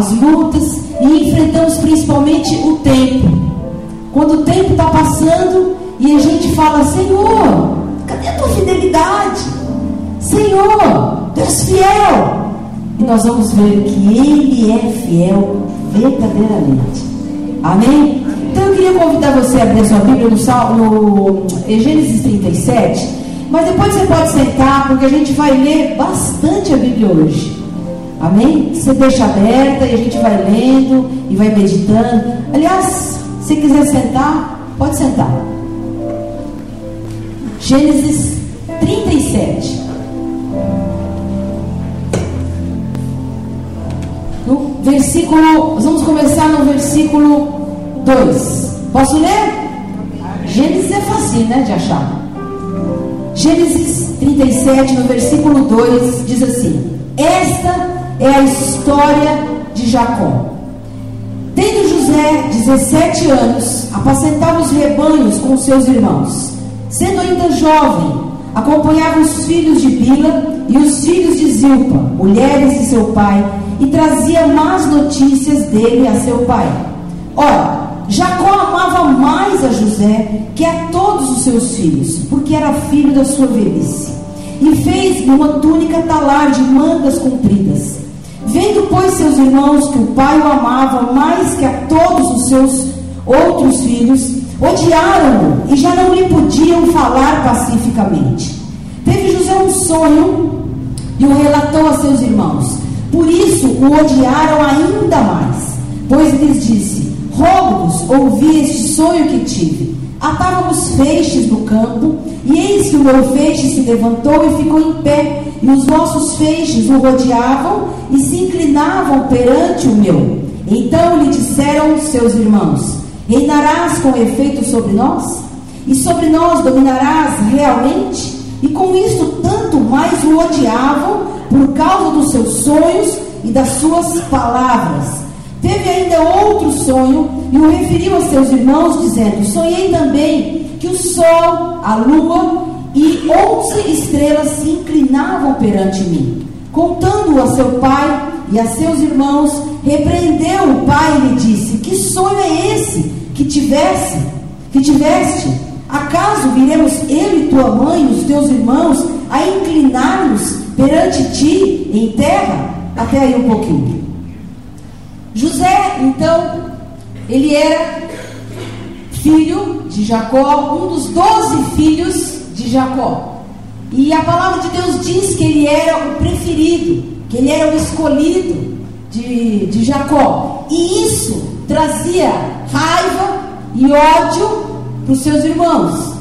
as lutas e enfrentamos principalmente o tempo. Quando o tempo está passando e a gente fala: Senhor, cadê a tua fidelidade? Senhor, és fiel. E nós vamos ver que Ele é fiel verdadeiramente. Amém? Então eu queria convidar você a abrir sua Bíblia no, no Gênesis 37. Mas depois você pode sentar, porque a gente vai ler bastante a Bíblia hoje. Amém? Você deixa aberta e a gente vai lendo e vai meditando. Aliás, se quiser sentar, pode sentar. Gênesis 37. No versículo, vamos começar no versículo 2. Posso ler? Gênesis é fácil, né, de achar. Gênesis 37, no versículo 2, diz assim: Esta é a história de Jacó. Tendo José 17 anos, apacentava os rebanhos com seus irmãos. Sendo ainda jovem, acompanhava os filhos de Bila e os filhos de Zilpa, mulheres de seu pai, e trazia más notícias dele a seu pai. Ora, Jacó amava mais a José que a todos os seus filhos, porque era filho da sua velhice. E fez-lhe uma túnica talar de mangas compridas Vendo, pois, seus irmãos que o pai o amava mais que a todos os seus outros filhos, odiaram-no e já não lhe podiam falar pacificamente. Teve José um sonho e o relatou a seus irmãos. Por isso o odiaram ainda mais, pois lhes disse: Rogo-vos ouvi este sonho que tive. Atávamos feixes no campo, e eis que o meu feixe se levantou e ficou em pé, e os vossos feixes o rodeavam e se inclinavam perante o meu. Então lhe disseram seus irmãos: Reinarás com efeito sobre nós? E sobre nós dominarás realmente? E com isto tanto mais o odiavam por causa dos seus sonhos e das suas palavras. Teve ainda outro sonho e o referiu a seus irmãos, dizendo: Sonhei também que o sol, a lua e onze estrelas se inclinavam perante mim. Contando-o a seu pai e a seus irmãos, repreendeu o pai e lhe disse: Que sonho é esse que tivesse, que tiveste? Acaso viremos eu e tua mãe, os teus irmãos, a inclinar-nos perante ti em terra? Até aí um pouquinho. José, então, ele era filho de Jacó, um dos doze filhos de Jacó. E a palavra de Deus diz que ele era o preferido, que ele era o escolhido de, de Jacó. E isso trazia raiva e ódio para os seus irmãos.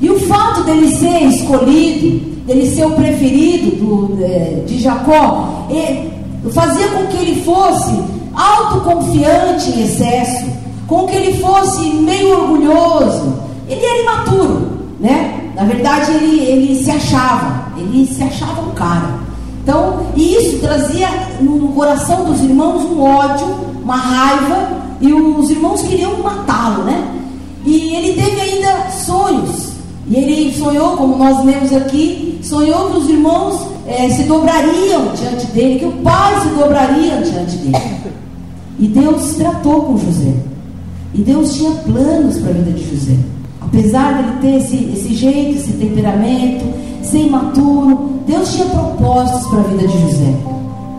E o fato dele ser escolhido, dele ser o preferido do, é, de Jacó, fazia com que ele fosse autoconfiante em excesso, com que ele fosse meio orgulhoso. Ele era imaturo, né? Na verdade, ele, ele se achava, ele se achava um cara. Então, e isso trazia no, coração dos irmãos um ódio, uma raiva, e os irmãos queriam matá-lo, né? E ele teve ainda sonhos. E ele sonhou, como nós lemos aqui, sonhou que os irmãos é, se dobrariam diante dele, que o pai se dobraria diante dele. E Deus tratou com José. E Deus tinha planos para a vida de José. Apesar dele ter esse, esse jeito, esse temperamento, ser imaturo, Deus tinha propósitos para a vida de José.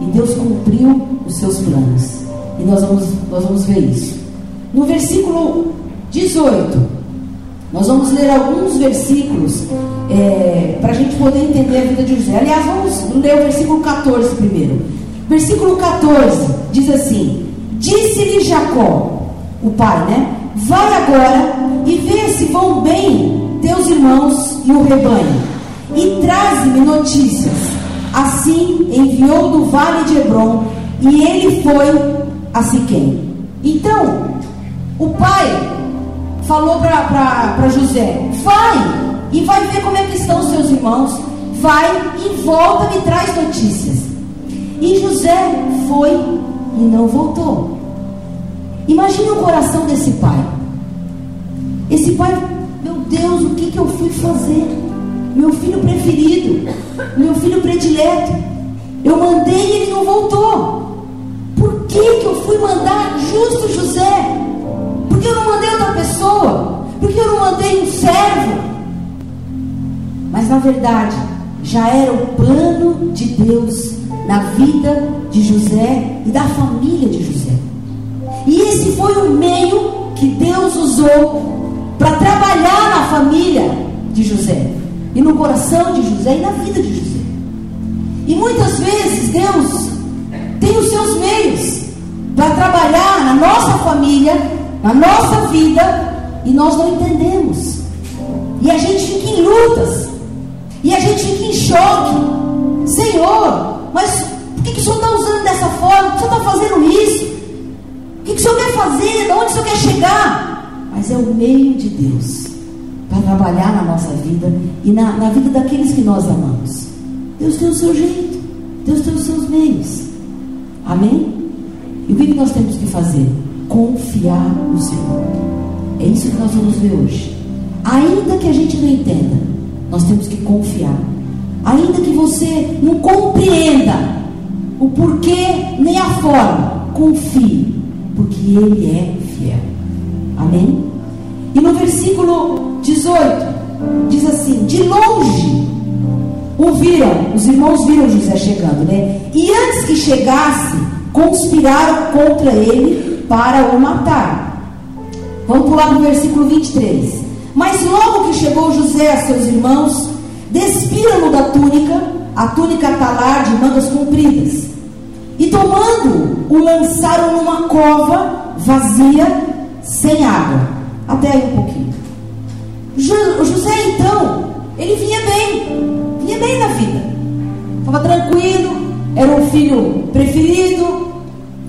E Deus cumpriu os seus planos. E nós vamos, nós vamos ver isso. No versículo 18, nós vamos ler alguns versículos é, para a gente poder entender a vida de José. Aliás, vamos ler o versículo 14 primeiro. Versículo 14 diz assim: Disse-lhe Jacó, o pai, né? Vai agora e vê se vão bem teus irmãos e o rebanho, e traze-me notícias. Assim enviou do vale de Hebron, e ele foi a Siquém. Então, o pai falou para José: Vai e vai ver como é que estão os seus irmãos. Vai e volta e traz notícias. E José foi e não voltou. Imagine o coração desse pai. Esse pai, meu Deus, o que, que eu fui fazer? Meu filho preferido, meu filho predileto. Eu mandei e ele não voltou. Por que, que eu fui mandar justo José? Que eu não mandei outra pessoa? Por que eu não mandei um servo? Mas na verdade, já era o plano de Deus na vida de José e da família de José. E esse foi o meio que Deus usou para trabalhar na família de José, e no coração de José e na vida de José. E muitas vezes Deus tem os seus meios para trabalhar na nossa família, na nossa vida, e nós não entendemos. E a gente fica em lutas, e a gente fica em choque. Senhor, mas por que, que o Senhor está usando dessa forma? Por que o Senhor está fazendo isso? O que, que o Senhor quer fazer? De onde o Senhor quer chegar? Mas é o meio de Deus para trabalhar na nossa vida e na, na vida daqueles que nós amamos. Deus tem o seu jeito, Deus tem os seus meios. Amém? E o que, que nós temos que fazer? Confiar no Senhor. É isso que nós vamos ver hoje. Ainda que a gente não entenda, nós temos que confiar. Ainda que você não compreenda o porquê nem a forma, confie, porque Ele é fiel. Amém? E no versículo 18, diz assim: De longe o viram, os irmãos viram José chegando, né? E antes que chegasse, conspiraram contra ele para o matar. Vamos pular no versículo 23. Mas logo que chegou José a seus irmãos, despiram-no da túnica, a túnica talar de mangas compridas, e tomando, o lançaram numa cova vazia, sem água. Até aí um pouquinho. José então, ele vinha bem, vinha bem na vida, estava tranquilo, era um filho preferido,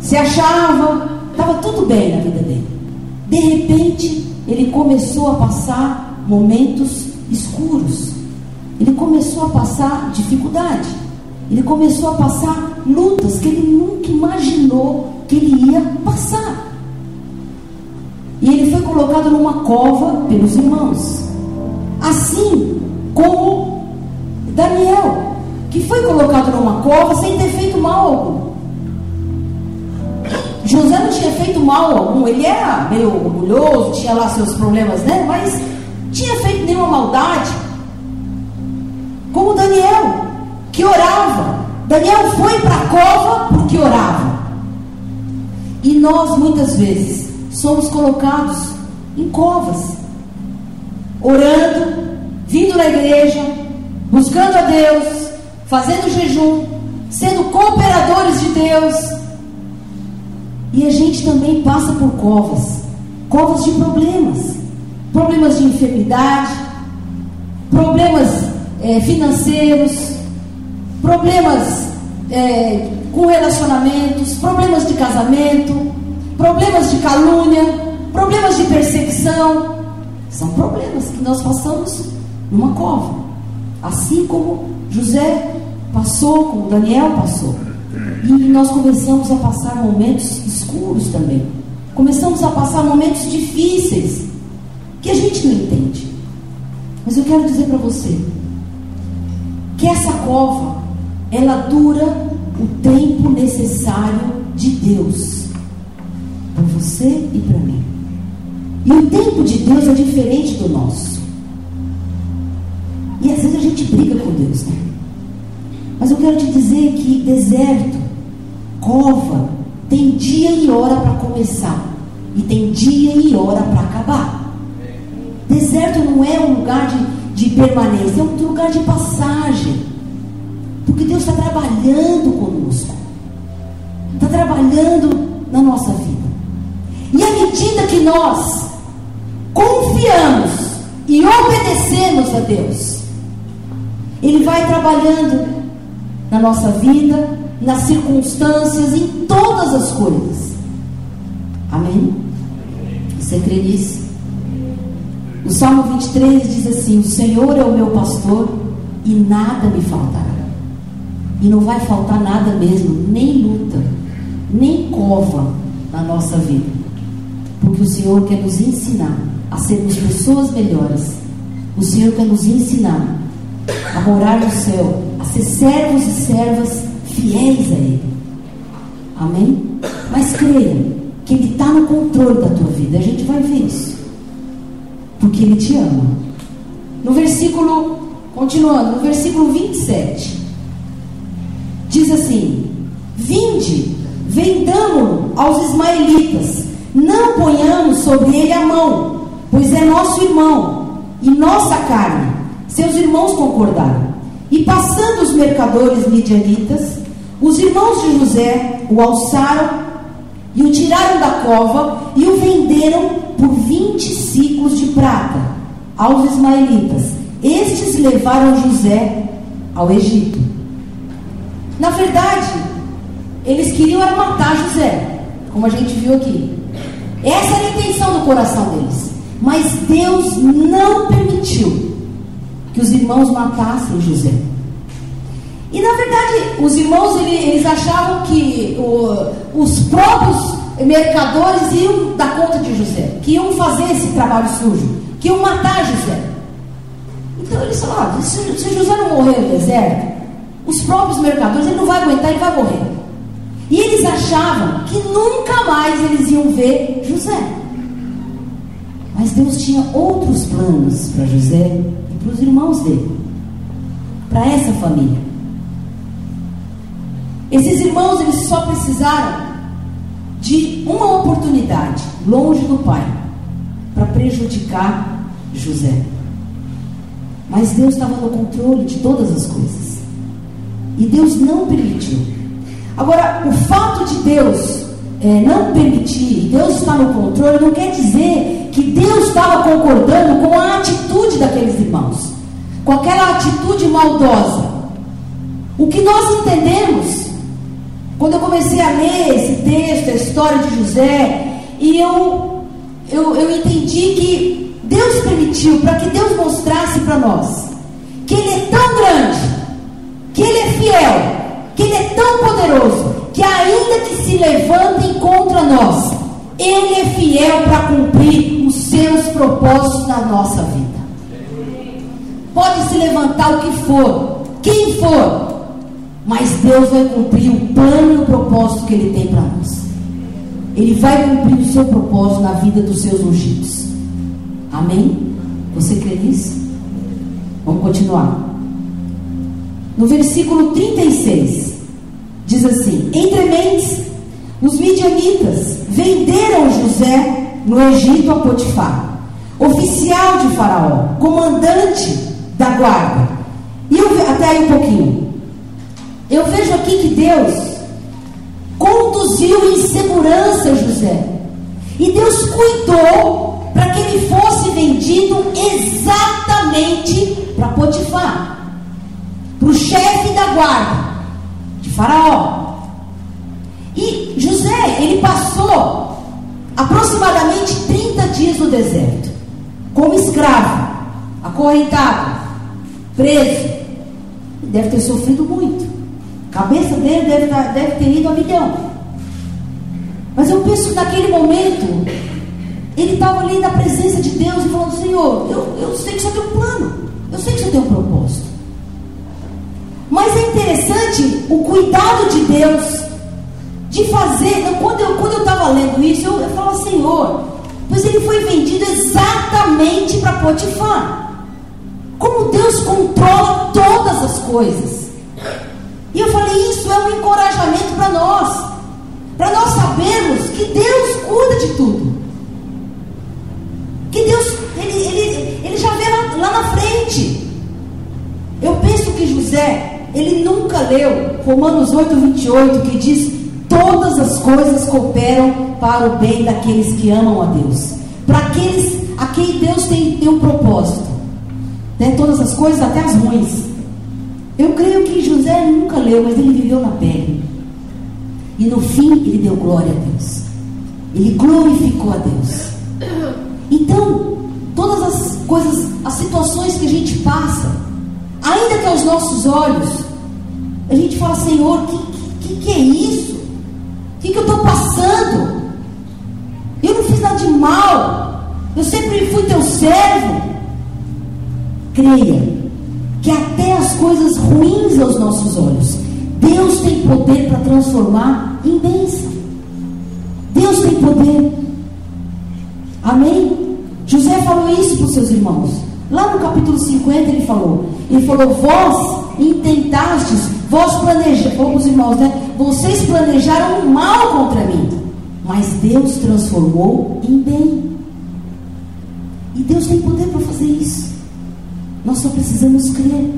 se achava, estava tudo bem na vida dele. De repente, ele começou a passar momentos escuros. Ele começou a passar dificuldade. Ele começou a passar lutas que ele nunca imaginou que ele ia passar. E ele foi colocado numa cova pelos irmãos. Assim como Daniel, que foi colocado numa cova sem ter feito mal algum. José não tinha feito mal algum, ele era meio orgulhoso, tinha lá seus problemas, né? Mas tinha feito nenhuma maldade. Como Daniel, que orava. Daniel foi para a cova porque orava. E nós muitas vezes somos colocados em covas, orando, vindo na igreja, buscando a Deus, fazendo jejum, sendo cooperadores de Deus e a gente também passa por covas. Covas de problemas. Problemas de enfermidade, problemas é, financeiros, problemas é, com relacionamentos, problemas de casamento, problemas de calúnia, problemas de perseguição. São problemas que nós passamos numa cova. Assim como José passou, como Daniel passou. E nós começamos a passar momentos escuros também. Começamos a passar momentos difíceis que a gente não entende. Mas eu quero dizer para você que essa cova ela dura o tempo necessário de Deus para você e para mim. E o tempo de Deus é diferente do nosso. E às vezes a gente briga com Deus, né? Mas eu quero te dizer que deserto, cova, tem dia e hora para começar, e tem dia e hora para acabar. Deserto não é um lugar de, de permanência, é um lugar de passagem. Porque Deus está trabalhando conosco, está trabalhando na nossa vida. E à medida que nós confiamos e obedecemos a Deus, Ele vai trabalhando na nossa vida, nas circunstâncias, em todas as coisas. Amém? Você crê nisso? O Salmo 23 diz assim: O Senhor é o meu pastor e nada me faltará. E não vai faltar nada mesmo, nem luta, nem cova na nossa vida. Porque o Senhor quer nos ensinar a sermos pessoas melhores. O Senhor quer nos ensinar a morar no céu, a ser servos e servas fiéis a Ele. Amém? Mas creia que Ele está no controle da tua vida. A gente vai ver isso. Porque Ele te ama. No versículo, continuando, no versículo 27, diz assim: Vinde, vendamo-lo aos ismaelitas, não ponhamos sobre ele a mão, pois é nosso irmão e nossa carne. Seus irmãos concordaram. E passando os mercadores midianitas, os irmãos de José o alçaram e o tiraram da cova e o venderam por 20 ciclos de prata aos ismaelitas. Estes levaram José ao Egito. Na verdade, eles queriam matar José, como a gente viu aqui. Essa era a intenção do coração deles. Mas Deus não permitiu que os irmãos matassem José. E na verdade, os irmãos eles achavam que o, os próprios mercadores iam dar conta de José, que iam fazer esse trabalho sujo, que iam matar José. Então eles falaram: se, se José não morrer no deserto, os próprios mercadores ele não vai aguentar, ele vai morrer. E eles achavam que nunca mais eles iam ver José. Mas Deus tinha outros planos para José e para os irmãos dele, para essa família. Esses irmãos, eles só precisaram de uma oportunidade, longe do pai, para prejudicar José. Mas Deus estava no controle de todas as coisas. E Deus não permitiu. Agora, o fato de Deus é, não permitir, Deus está no controle, não quer dizer que Deus estava concordando com a atitude daqueles irmãos, com aquela atitude maldosa. O que nós entendemos quando eu comecei a ler esse texto, a história de José, e eu, eu, eu entendi que Deus permitiu, para que Deus mostrasse para nós, que Ele é tão grande, que Ele é fiel, que Ele é tão poderoso, que ainda que se levantem contra nós, Ele é fiel para cumprir os seus propósitos na nossa vida. Pode se levantar o que for, quem for, mas Deus vai cumprir o plano e o propósito que Ele tem para nós. Ele vai cumprir o seu propósito na vida dos seus ungidos. Amém? Você crê nisso? Vamos continuar. No versículo 36, diz assim: Entre mentes, os midianitas venderam José no Egito a Potifar, oficial de Faraó, comandante da guarda. E eu, até aí um pouquinho. Eu vejo aqui que Deus conduziu em segurança José. E Deus cuidou para que ele fosse vendido exatamente para Potifar, para o chefe da guarda de Faraó. E José, ele passou aproximadamente 30 dias no deserto, como escravo, acorrentado, preso. Deve ter sofrido muito. A cabeça dele deve, tá, deve ter ido a milhão. Mas eu penso que naquele momento, ele estava ali na presença de Deus e falando: Senhor, eu, eu sei que só tem um plano, eu sei que só tem um propósito. Mas é interessante o cuidado de Deus de fazer. Quando eu quando estava lendo isso, eu, eu falo: Senhor, pois ele foi vendido exatamente para Potifar. Como Deus controla todas as coisas. E eu falei, isso é um encorajamento para nós. Para nós sabermos que Deus cuida de tudo. Que Deus, ele, ele, ele já vê lá, lá na frente. Eu penso que José, ele nunca leu Romanos 8, 28, que diz: Todas as coisas cooperam para o bem daqueles que amam a Deus. Para aqueles a quem Deus tem, tem um propósito. Né? Todas as coisas, até as ruins. Eu creio que José nunca leu, mas ele viveu na pele. E no fim ele deu glória a Deus. Ele glorificou a Deus. Então, todas as coisas, as situações que a gente passa, ainda que aos nossos olhos, a gente fala, Senhor, o que, que, que, é isso? O que, que eu estou passando? Eu não fiz nada de mal. Eu sempre fui teu servo. Creia que até as coisas ruins aos nossos olhos, Deus tem poder para transformar em bênção. Deus tem poder. Amém? José falou isso para os seus irmãos. Lá no capítulo 50 ele falou: Ele falou, vós intentastes, vós planejaram, vamos irmãos, né? Vocês planejaram mal contra mim, mas Deus transformou em bem. E Deus tem poder para fazer isso. Nós só precisamos crer.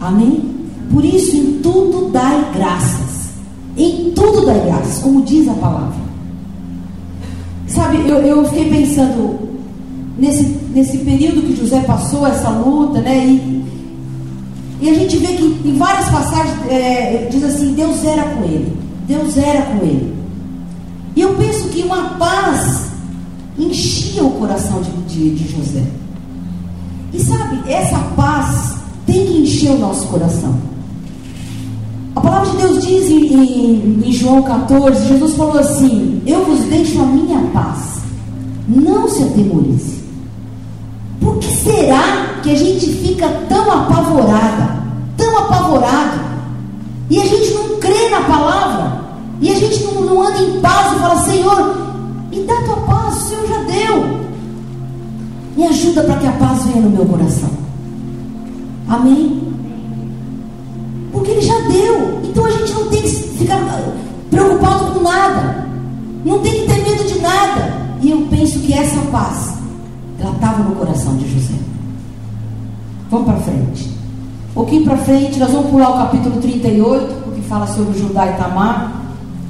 Amém? Por isso, em tudo dai graças. Em tudo dai graças, como diz a palavra. Sabe, eu, eu fiquei pensando nesse, nesse período que José passou, essa luta, né? E, e a gente vê que em várias passagens é, diz assim: Deus era com ele. Deus era com ele. E eu penso que uma paz enchia o coração de, de, de José. E sabe, essa paz tem que encher o nosso coração. A palavra de Deus diz em, em, em, João 14, Jesus falou assim: Eu vos deixo a minha paz, não se atemorize. Por que será que a gente fica tão apavorada, tão apavorado, e a gente não crê na palavra, e a gente não, não anda em paz e fala: Senhor, me dá tua paz, o Senhor já deu. Me ajuda para que a paz venha no meu coração. Amém? Porque Ele já deu. Então a gente não tem que ficar preocupado com nada. Não tem que ter medo de nada. E eu penso que essa paz, ela estava no coração de José. Vamos para frente. Um pouquinho para frente, nós vamos pular o capítulo 38, porque fala sobre Judá e Tamar.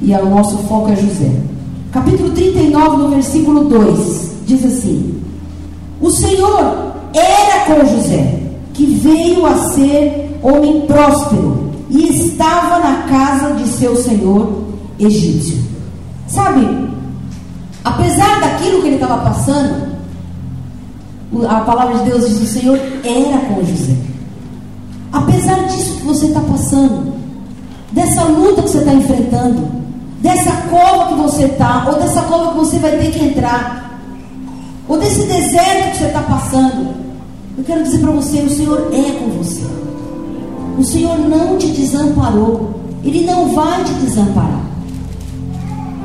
E o nosso foco é José. Capítulo 39, no versículo 2, diz assim: O Senhor era com José, que veio a ser homem próspero e estava na casa de seu senhor egípcio. Sabe, apesar daquilo que ele estava passando, a palavra de Deus diz: o Senhor era com José. Apesar disso que você está passando, dessa luta que você está enfrentando, dessa cova que você está, ou dessa cova que você vai ter que entrar, ou desse deserto que você está passando, eu quero dizer para você: o Senhor é com você. O Senhor não te desamparou. Ele não vai te desamparar.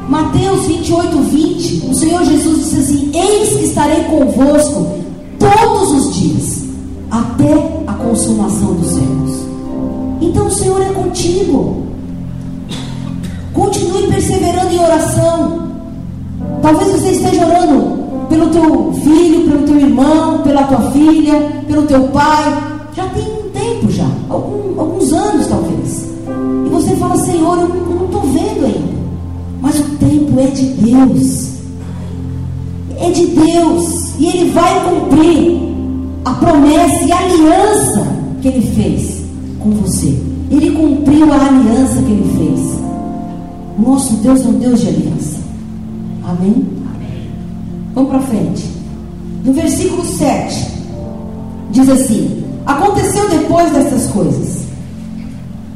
Mateus 28, 20. O Senhor Jesus disse assim: Eis que estarei convosco todos os dias, até a consumação dos séculos. Então o Senhor é contigo. Continue perseverando em oração. Talvez você esteja orando pelo teu filho, pelo teu irmão, pela tua filha, pelo teu pai. Já tem um tempo já, algum, alguns anos talvez. E você fala, Senhor, eu não estou vendo ainda. Mas o tempo é de Deus. É de Deus. E Ele vai cumprir a promessa e a aliança que Ele fez com você. Ele cumpriu a aliança que Ele fez. Nosso Deus é um Deus de aliança. Amém? Vamos para frente. No versículo 7, diz assim: Aconteceu depois dessas coisas,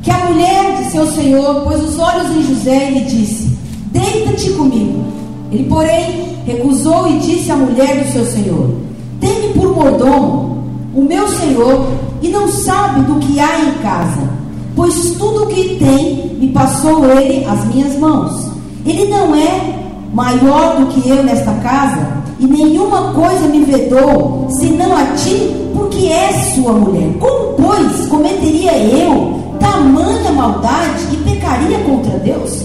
que a mulher de seu senhor pôs os olhos em José e lhe disse: Deita-te comigo. Ele, porém, recusou e disse à mulher do seu senhor: Tem-me por mordomo o meu senhor e não sabe do que há em casa, pois tudo o que tem me passou ele às minhas mãos. Ele não é maior do que eu nesta casa, e nenhuma coisa me vedou, senão a ti, porque és sua mulher. Como, pois, cometeria eu tamanha maldade e pecaria contra Deus?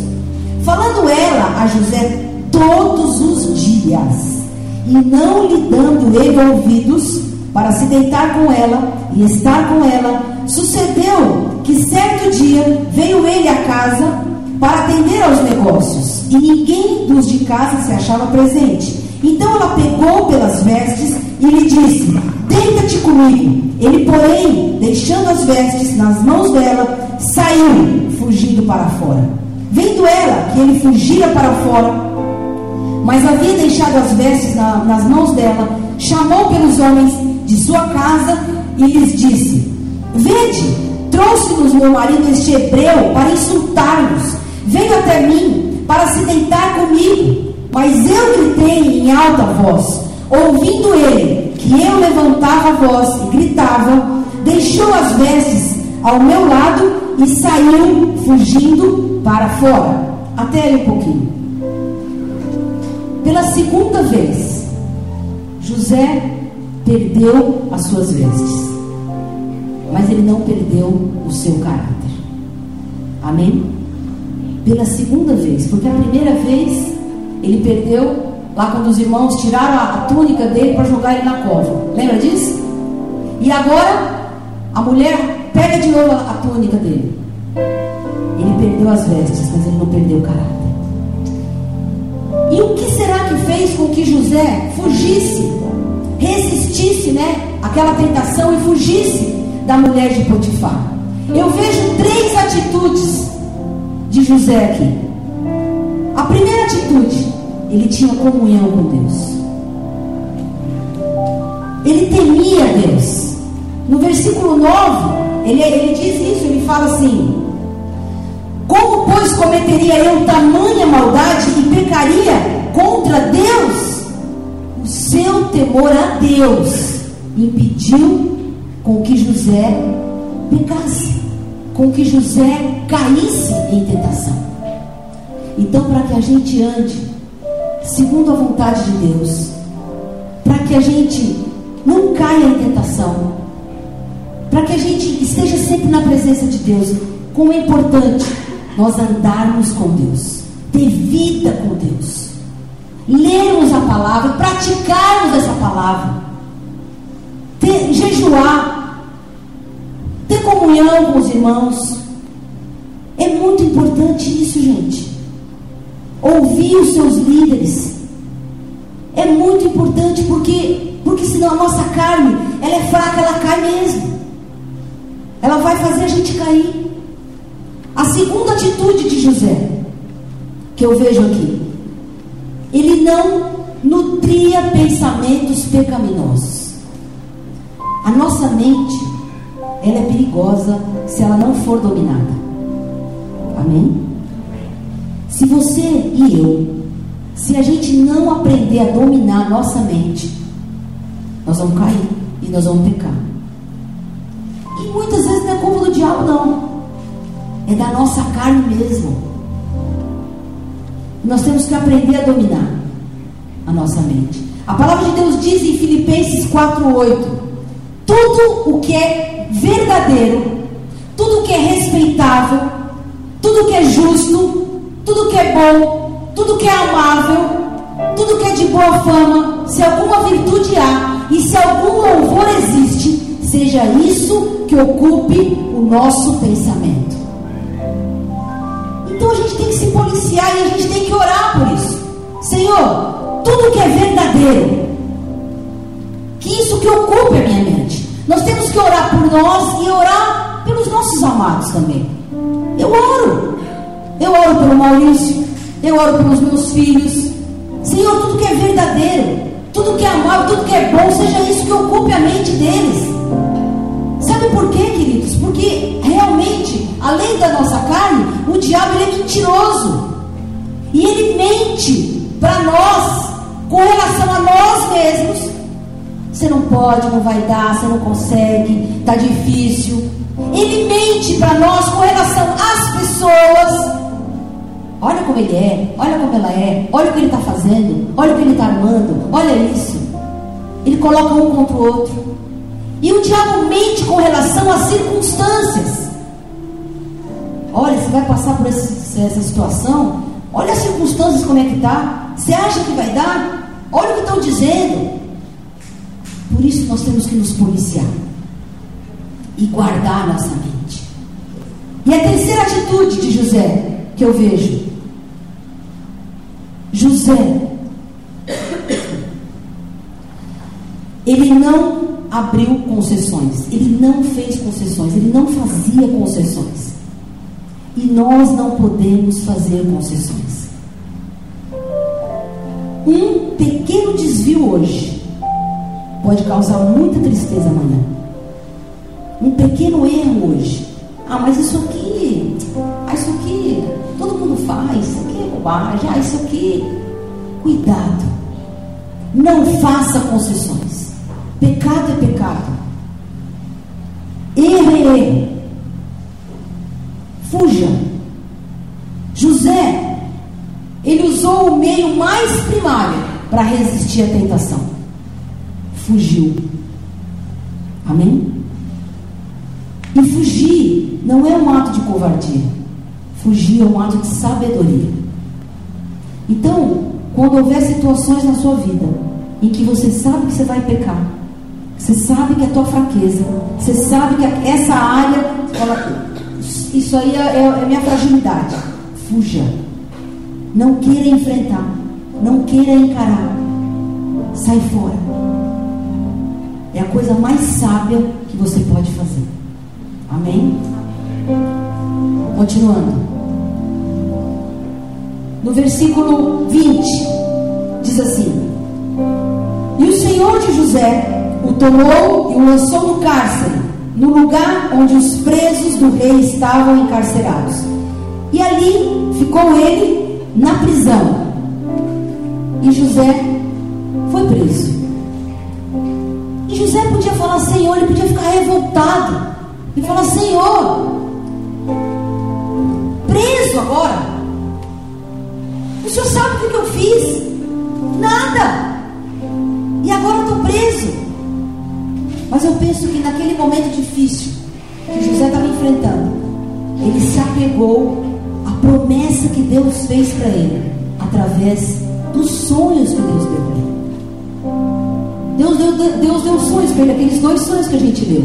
Falando ela a José todos os dias, e não lhe dando ele ouvidos para se deitar com ela e estar com ela, sucedeu que certo dia veio ele à casa para atender aos negócios, e ninguém dos de casa se achava presente. Então ela pegou pelas vestes e lhe disse: Deita-te comigo. Ele, porém, deixando as vestes nas mãos dela, saiu, fugindo para fora. Vendo ela que ele fugia para fora, mas havia deixado as vestes na, nas mãos dela, chamou pelos homens de sua casa e lhes disse: Vede, trouxe-nos meu marido este hebreu para insultar-nos Veio até mim para se deitar comigo, mas eu gritei em alta voz. Ouvindo ele que eu levantava a voz e gritava, deixou as vestes ao meu lado e saiu fugindo para fora. Até aí um pouquinho. pela segunda vez, José perdeu as suas vestes, mas ele não perdeu o seu caráter. Amém? Pela segunda vez, porque a primeira vez ele perdeu lá quando os irmãos tiraram a, túnica dele para jogar ele na cova. Lembra disso? E agora a mulher pega de novo a, a túnica dele. Ele perdeu as vestes, mas ele não perdeu o caráter. E o que será que fez com que José fugisse, resistisse, né, aquela tentação e fugisse da mulher de Potifar? Eu vejo três atitudes de José aqui. A primeira atitude, ele tinha comunhão com Deus. Ele temia Deus. No versículo 9, ele, ele diz isso, ele fala assim: Como, pois, cometeria eu tamanha maldade e pecaria contra Deus? O seu temor a Deus impediu com que José pecasse, com que José caísse em tentação. Então, para que a gente ande segundo a vontade de Deus, para que a gente não caia em tentação, para que a gente esteja sempre na presença de Deus. Como é importante nós andarmos com Deus, ter vida com Deus, lermos a palavra, praticarmos essa palavra, ter, jejuar, ter comunhão com os irmãos. É muito importante isso, gente. Ouvir os seus líderes. É muito importante porque, porque senão a nossa carne, ela é fraca, ela cai mesmo. Ela vai fazer a gente cair. A segunda atitude de José, que eu vejo aqui, ele não nutria pensamentos pecaminosos. A nossa mente, ela é perigosa se ela não for dominada. Amém? Se você e eu, se a gente não aprender a dominar a nossa mente, nós vamos cair e nós vamos pecar. E muitas vezes não é culpa do diabo, não. É da nossa carne mesmo. Nós temos que aprender a dominar a nossa mente. A palavra de Deus diz em Filipenses 4:8: tudo o que é verdadeiro, tudo que é respeitável, tudo que é justo, tudo que é bom, tudo que é amável, tudo que é de boa fama, se alguma virtude há e se algum louvor existe, seja isso que ocupe o nosso pensamento. Então a gente tem que se policiar e a gente tem que orar por isso. Senhor, tudo que é verdadeiro, que isso que ocupe a minha mente. Nós temos que orar por nós e orar pelos nossos amados também. Eu oro. Eu oro pelo Maurício, eu oro pelos meus filhos. Senhor, tudo que é verdadeiro, tudo que é amável, tudo que é bom, seja isso que ocupe a mente deles. Sabe por quê, queridos? Porque realmente, além da nossa carne, o diabo ele é mentiroso. E ele mente para nós com relação a nós mesmos. Você não pode, não vai dar, você não consegue, está difícil. Ele mente para nós com relação às pessoas. Olha como ele é, olha como ela é, olha o que ele está fazendo, olha o que ele está armando, olha isso. Ele coloca um contra o outro. E o diabo mente com relação às circunstâncias. Olha, você vai passar por esse, essa situação, olha as circunstâncias como é que está. Você acha que vai dar? Olha o que estão dizendo. Por isso nós temos que nos policiar e guardar nossa mente. E a terceira atitude de José que eu vejo José, ele não abriu concessões, ele não fez concessões, ele não fazia concessões. E nós não podemos fazer concessões. Um pequeno desvio hoje pode causar muita tristeza amanhã. Um pequeno erro hoje. Ah, mas isso aqui, ah, isso aqui, todo mundo faz, isso aqui bobagem, ah, isso aqui. Cuidado. Não faça concessões. Pecado é pecado. Erro é erro. Fuja. José, ele usou o meio mais primário para resistir à tentação: fugiu. Amém? E fugir não é um ato de covardia. Fugir é um ato de sabedoria. Então, quando houver situações na sua vida em que você sabe que você vai pecar, você sabe que é a tua fraqueza, você sabe que essa área, fala, isso aí é, é, é minha fragilidade. Fuja. Não queira enfrentar. Não queira encarar. Sai fora. É a coisa mais sábia que você pode fazer. Amém? Continuando. No versículo 20, diz assim: E o Senhor de José o tomou e o lançou no cárcere no lugar onde os presos do rei estavam encarcerados. E ali ficou ele na prisão. E José foi preso. E José podia falar, Senhor, ele podia ficar revoltado. E falar, Senhor, preso agora. O senhor sabe o que eu fiz? Nada. E agora estou preso. Mas eu penso que naquele momento difícil que José estava enfrentando, ele se apegou à promessa que Deus fez para ele, através dos sonhos que Deus deu para ele. Deus deu, Deus deu sonhos para ele, aqueles dois sonhos que a gente deu.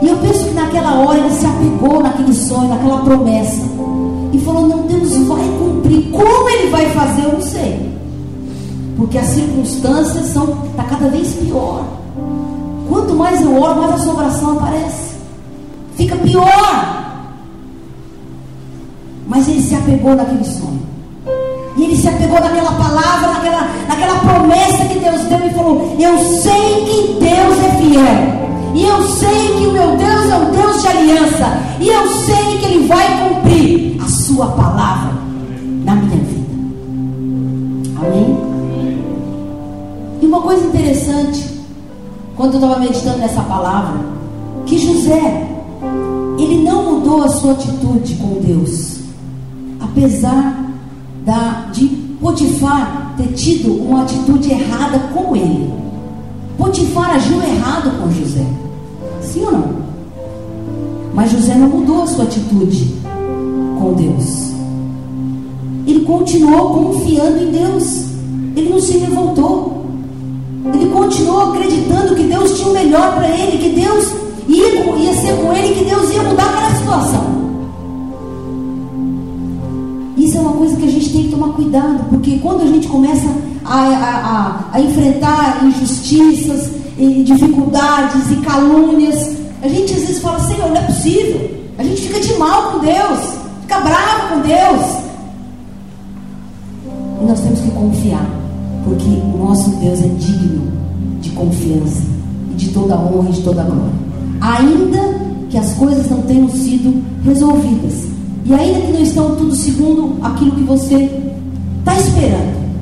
E eu penso que naquela hora ele se apegou naquele sonho, naquela promessa. E falou: Não, Deus vai cumprir. Como ele vai fazer, eu não sei. Porque as circunstâncias são tá cada vez pior. Quanto mais eu oro, mais assombração aparece. Fica pior. Mas ele se apegou naquele sonho. E ele se apegou naquela palavra, naquela, naquela promessa que Deus deu e falou: Eu sei que Deus é fiel. E eu sei que o meu Deus é um Deus de aliança. E eu sei que Ele vai cumprir a Sua palavra na minha vida. Amém? E uma coisa interessante quando eu estava meditando nessa palavra, que José, ele não mudou a sua atitude com Deus, apesar da, de Potifar ter tido uma atitude errada com ele. Potifar agiu errado com José, sim ou não? Mas José não mudou a sua atitude com Deus. Ele continuou confiando em Deus. Ele não se revoltou. Ele continuou acreditando que Deus tinha o melhor para ele, que Deus ia, ia ser com ele, que Deus ia mudar aquela situação. É uma coisa que a gente tem que tomar cuidado, porque quando a gente começa a, a, a, a enfrentar injustiças, e dificuldades e calúnias, a gente às vezes fala, Senhor, não é possível. A gente fica de mal com Deus, fica bravo com Deus. E nós temos que confiar porque o nosso Deus é digno de confiança e de toda honra e de toda glória. Ainda que as coisas não tenham sido resolvidas, e ainda que não estão tudo segundo aquilo que você está esperando,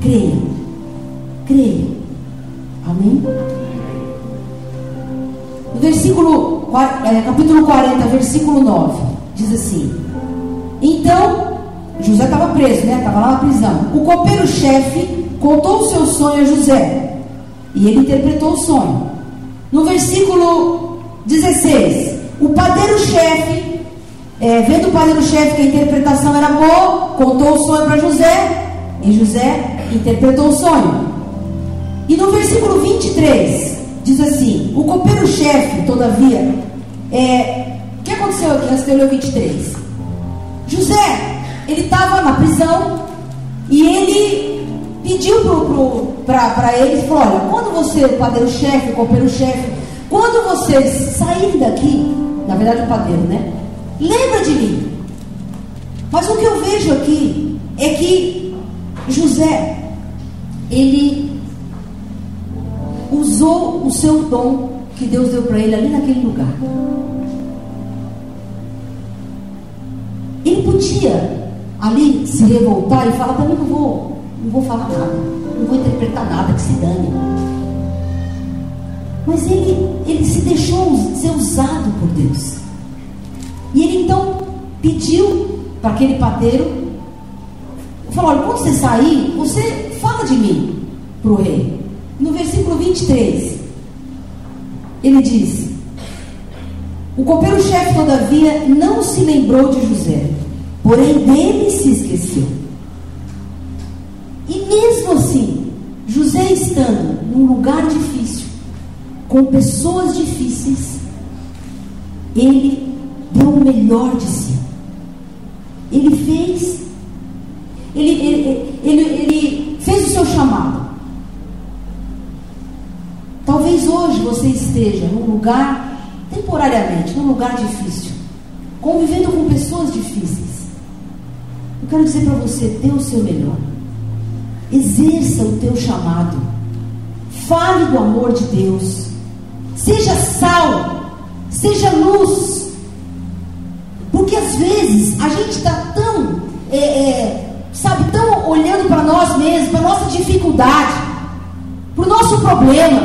creia, creia. Amém? No versículo, é, capítulo 40, versículo 9, diz assim: Então José estava preso, né? Estava lá na prisão. O copeiro-chefe contou o seu sonho a José. E ele interpretou o sonho. No versículo 16, o padeiro-chefe, é, vendo o padeiro-chefe que a interpretação era boa, contou o sonho para José. E José interpretou o sonho. E no versículo 23, diz assim: O copeiro-chefe, todavia, é, o que aconteceu aqui antes de eu ler o 23? José ele estava na prisão e ele pediu para eles, falou, olha, quando você, o padeiro-chefe, o copeiro-chefe, quando vocês saírem daqui, na verdade o padeiro, né? Lembra de mim. Mas o que eu vejo aqui é que José, ele usou o seu dom que Deus deu para ele ali naquele lugar. Ele podia ali se revoltar e falar, também não vou, não vou falar nada, não vou interpretar nada que se dane. Mas ele, ele se deixou ser usado por Deus. E ele então pediu para aquele padeiro Falou: olha, quando você sair, você fala de mim para o rei. No versículo 23, ele diz: O copeiro-chefe, todavia, não se lembrou de José, porém dele se esqueceu. E mesmo assim, José estando num lugar difícil, com pessoas difíceis, ele deu o melhor de si. Ele fez, ele, ele, ele, ele fez o seu chamado. Talvez hoje você esteja num lugar, temporariamente, num lugar difícil, convivendo com pessoas difíceis. Eu quero dizer para você, dê o seu melhor. Exerça o teu chamado. Fale do amor de Deus. Seja sal. Seja luz. Porque às vezes a gente está tão, é, é, sabe, tão olhando para nós mesmos, para nossa dificuldade, para o nosso problema,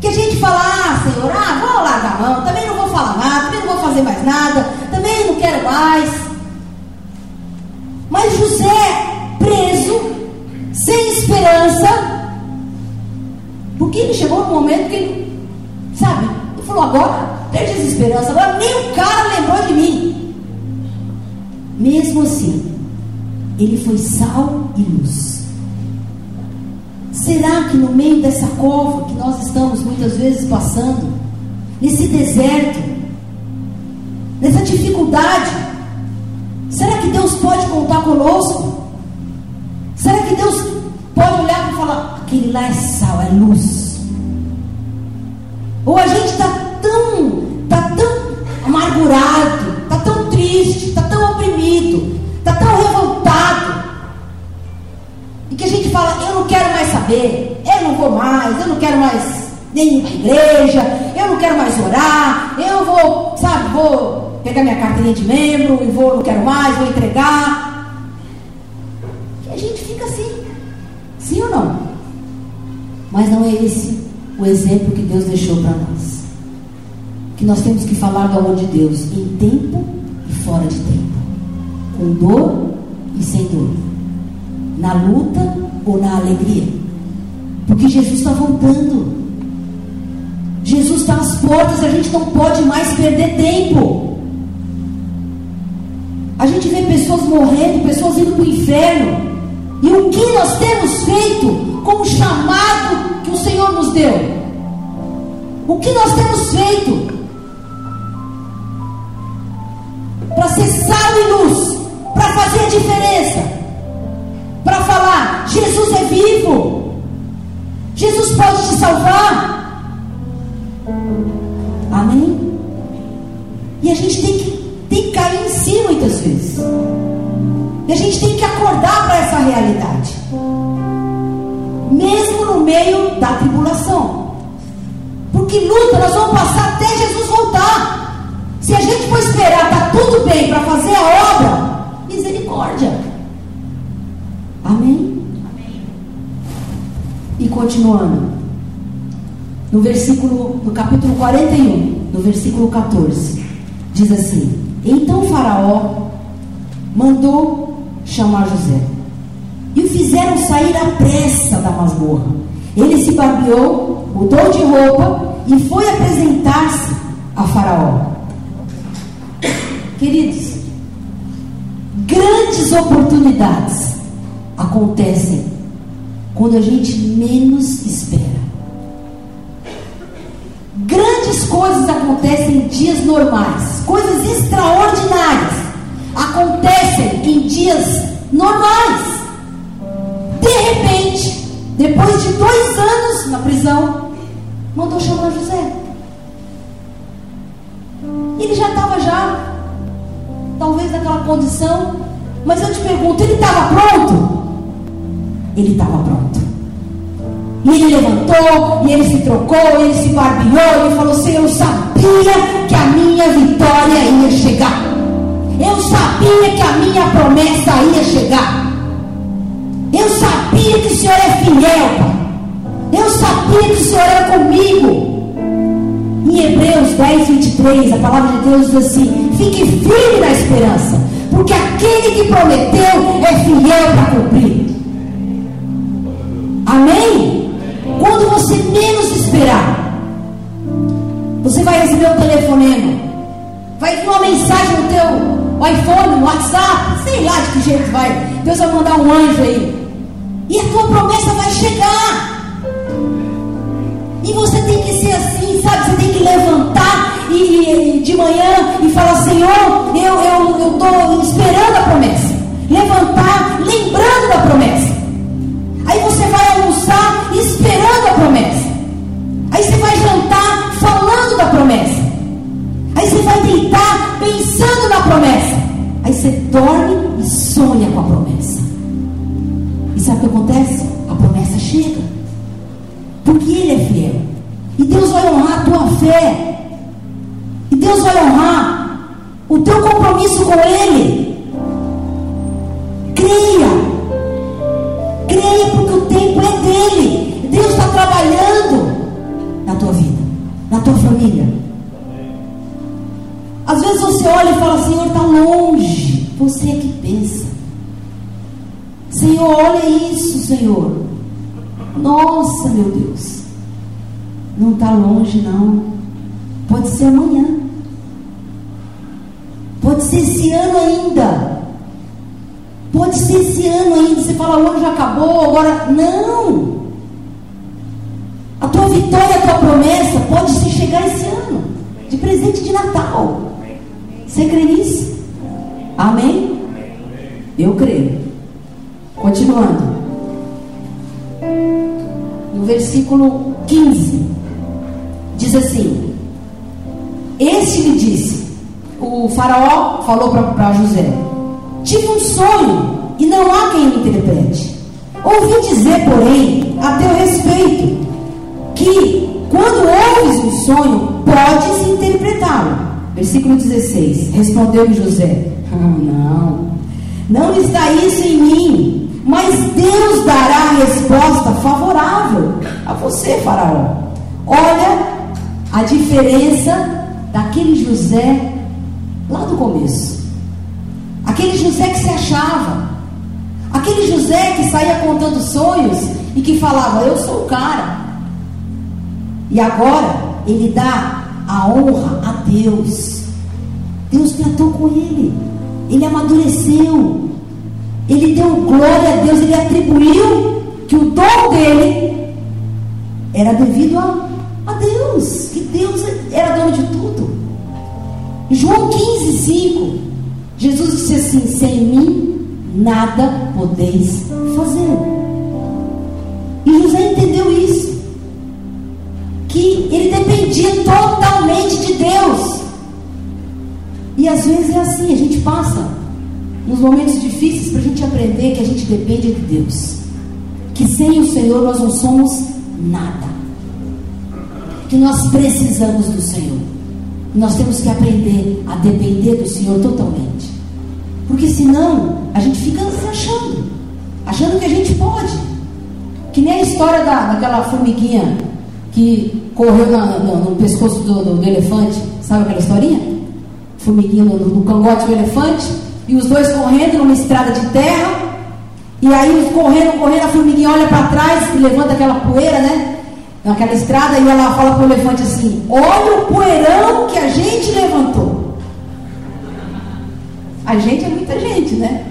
que a gente fala, ah, Senhor, ah, vou largar a mão, também não vou falar nada, também não vou fazer mais nada, também não quero mais. Mas José, preso, sem esperança, porque ele chegou no momento que ele, sabe, ele falou, agora perdi as esperanças, agora nem o cara lembrou de mim. Mesmo assim, ele foi sal e luz. Será que no meio dessa cova que nós estamos muitas vezes passando, nesse deserto, nessa dificuldade, será que Deus pode contar conosco? Será que Deus pode olhar e falar: aquele lá é sal, é luz? Ou a gente nem ir igreja, eu não quero mais orar, eu vou, sabe, vou pegar minha carteirinha de membro e vou, não quero mais, vou entregar. E a gente fica assim, sim ou não? Mas não é esse o exemplo que Deus deixou para nós. Que nós temos que falar do amor de Deus em tempo e fora de tempo, com dor e sem dor, na luta ou na alegria, porque Jesus está voltando. Jesus está às portas, a gente não pode mais perder tempo. A gente vê pessoas morrendo, pessoas indo para o inferno. E o que nós temos feito com o chamado que o Senhor nos deu? O que nós temos feito para ser sal e luz, para fazer a diferença, para falar: Jesus é vivo, Jesus pode te salvar. Amém? E a gente tem que, tem que cair em si muitas vezes. E a gente tem que acordar para essa realidade. Mesmo no meio da tribulação. Porque luta nós vamos passar até Jesus voltar. Se a gente for esperar, tá tudo bem para fazer a obra, misericórdia. Amém? Amém? E continuando. No versículo, no capítulo 41, no versículo 14, diz assim: Então Faraó mandou chamar José e o fizeram sair à pressa da masmorra. Ele se barbeou, mudou de roupa e foi apresentar-se a Faraó. Queridos, grandes oportunidades acontecem quando a gente menos espera. Grandes coisas acontecem em dias normais, coisas extraordinárias acontecem em dias normais. De repente, depois de dois anos na prisão, mandou chamar José. Ele já estava já, talvez naquela condição, mas eu te pergunto, ele estava pronto? Ele estava pronto. E ele levantou, e ele se trocou, e ele se barbeou, e falou: Senhor, eu sabia que a minha vitória ia chegar. Eu sabia que a minha promessa ia chegar. Eu sabia que o Senhor é fiel. Eu sabia que o Senhor é comigo. Em Hebreus 10, 23, a palavra de Deus diz assim: Fique firme na esperança, Porque aquele que prometeu é fiel para cumprir. Amém? Você vai receber um telefonema, vai vir uma mensagem no teu iPhone, no WhatsApp, sei lá de que jeito vai. Deus vai mandar um anjo aí. E a tua promessa vai chegar. E você tem que ser assim, sabe? Você tem que levantar e, e de manhã e falar, Senhor, eu estou eu, esperando a promessa. Levantar, lembrando da promessa. Aí você vai almoçar esperando a promessa. Aí você vai jantar você vai deitar pensando na promessa. Aí você dorme e sonha com a promessa. E sabe o que acontece? A promessa chega. Porque Ele é fiel. E Deus vai honrar a tua fé. E Deus vai honrar o teu compromisso com Ele. Creia. Creia porque o tempo é dele. Deus está trabalhando na tua vida, na tua família. Às vezes você olha e fala, Senhor, está longe. Você é que pensa. Senhor, olha isso, Senhor. Nossa, meu Deus. Não está longe, não. Pode ser amanhã. Pode ser esse ano ainda. Pode ser esse ano ainda. Você fala, o ano já acabou, agora. Não. A tua vitória, a tua promessa pode se chegar esse ano. De presente de Natal. Você crê nisso? Amém? Eu creio. Continuando. No versículo 15. Diz assim: Este lhe disse, o faraó falou para José: Tive um sonho e não há quem me interprete. Ouvi dizer, porém, a teu respeito, que quando ouves um sonho, podes interpretá-lo. Versículo 16: Respondeu-lhe José: ah, Não, não está isso em mim, mas Deus dará a resposta favorável a você, Faraó. Olha a diferença daquele José lá do começo. Aquele José que se achava. Aquele José que saía contando sonhos e que falava: Eu sou o cara. E agora ele dá a honra a Deus. Deus tratou com ele. Ele amadureceu. Ele deu glória a Deus. Ele atribuiu que o dom dele era devido a, a Deus. Que Deus era dono de tudo. João 15, 5. Jesus disse assim: Sem mim nada podeis fazer. E José entendeu isso. Que ele dependia totalmente de Deus. E às vezes é assim, a gente passa nos momentos difíceis para a gente aprender que a gente depende de Deus. Que sem o Senhor nós não somos nada. Que nós precisamos do Senhor. Nós temos que aprender a depender do Senhor totalmente. Porque senão a gente fica se achando, achando que a gente pode. Que nem a história da, daquela formiguinha que correu na, no, no, pescoço do, do, do, elefante. Sabe aquela historinha? Formiguinha no, no cangote do elefante. E os dois correndo numa estrada de terra. E aí, correndo, correndo, a formiguinha olha para trás e levanta aquela poeira, né? naquela estrada e ela fala para o elefante assim: Olha o poeirão que a gente levantou. A gente é muita gente, né?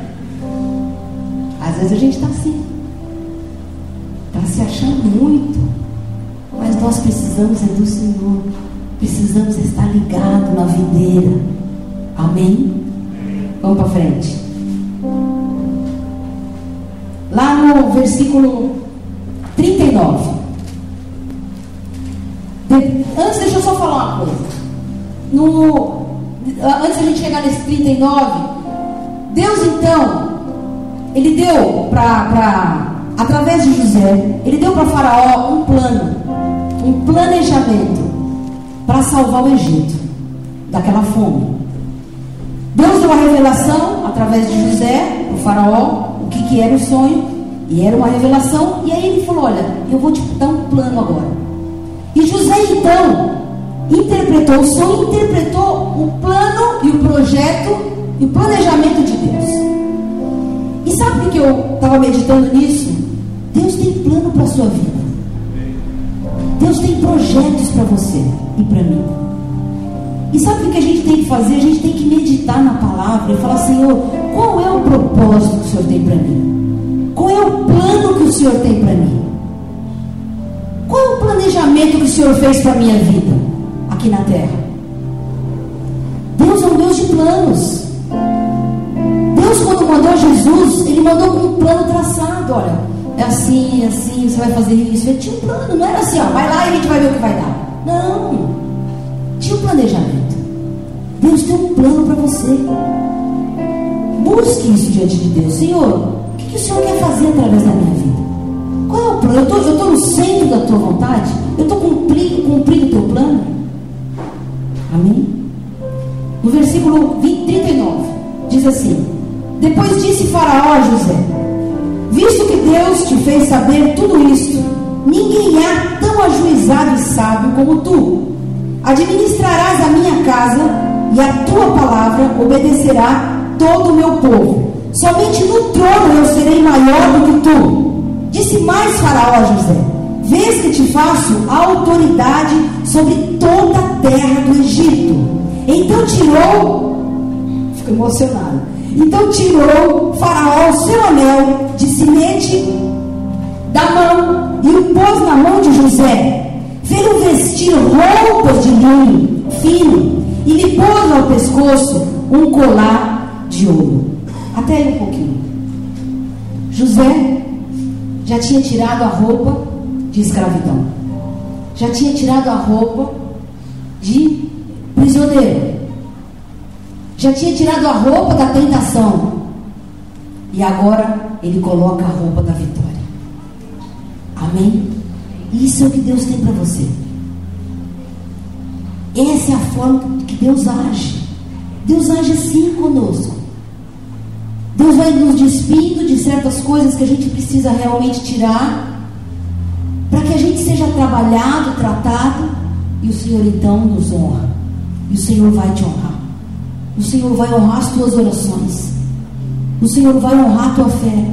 Às vezes a gente está assim, está se achando muito, mas nós precisamos é do Senhor, precisamos estar ligados na videira. Amém? Vamos para frente. Lá no versículo 39. Antes, deixa eu só falar uma coisa. No, antes da gente chegar nesse 39, Deus então, Ele deu para, através de José, Ele deu para Faraó um plano, um planejamento para salvar o Egito daquela fome. Deus deu uma revelação através de José o Faraó, o que, que era o sonho, e era uma revelação, e aí ele falou: Olha, eu vou te dar um plano agora. E José então interpretou o sonho, interpretou o plano e o projeto e o planejamento de Deus. E sabe por que eu estava meditando nisso? Deus tem plano para a sua vida. Deus tem projetos para você e para mim. E sabe o que a gente tem que fazer? A gente tem que meditar na palavra e falar: Senhor, qual é o propósito que o Senhor tem para mim? Qual é o plano que o Senhor tem para mim? Qual é o planejamento que o Senhor fez para a minha vida aqui na terra? Deus é um Deus de planos. Deus, quando mandou Jesus, Ele mandou com um plano traçado. Olha, é assim, é assim, você vai fazer isso. Ele tinha um plano, não era assim, ó, vai lá e a gente vai ver o que vai dar. Não. Tinha um planejamento. Deus tem um plano para você. Busque isso diante de Deus. Senhor, o que, que, o Senhor quer fazer através da minha vida? Qual é o plano? Eu estou no centro da tua vontade? Eu estou cumprindo, cumprindo o teu plano? Amém? No versículo 20, 39, diz assim: Depois disse Faraó a José: Visto que Deus te fez saber tudo isto, ninguém há tão ajuizado e sábio como tu. Administrarás a minha casa e a tua palavra obedecerá todo o meu povo. Somente no trono eu serei maior do que tu. Disse mais Faraó a José: Vês que te faço autoridade sobre toda a terra do Egito. Então tirou, fico emocionado. Então tirou Faraó o seu anel de sinete da mão e o pôs na mão de José. Fez-o vestir roupas de linho fino e lhe pôs ao pescoço um colar de ouro. Até aí um pouquinho. José já tinha tirado a roupa de escravidão. Já tinha tirado a roupa de prisioneiro já tinha tirado a roupa da tentação. E agora ele coloca a roupa da vitória. Amém? Isso é o que Deus tem para você. Essa é a forma que Deus age. Deus age assim conosco. Deus vai nos despindo de certas coisas que a gente precisa realmente tirar, para que a gente seja trabalhado, tratado, e o Senhor então nos honra. E o Senhor vai te honrar. O Senhor vai honrar as tuas orações. O Senhor vai honrar a tua fé.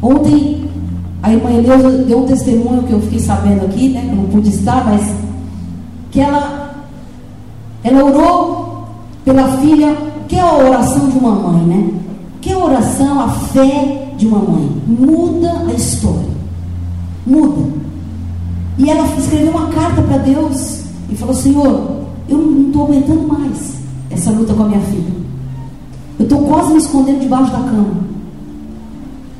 Ontem, a irmã Eleusa deu um testemunho que eu fiquei sabendo aqui, né? Que eu não pude estar, mas que ela, ela orou pela filha, que é a oração de uma mãe, né? Que é a oração, a fé de uma mãe. Muda a história. Muda. E ela escreveu uma carta para Deus e falou: Senhor, eu não estou aguentando mais essa luta com a minha filha. Eu estou quase me escondendo debaixo da cama.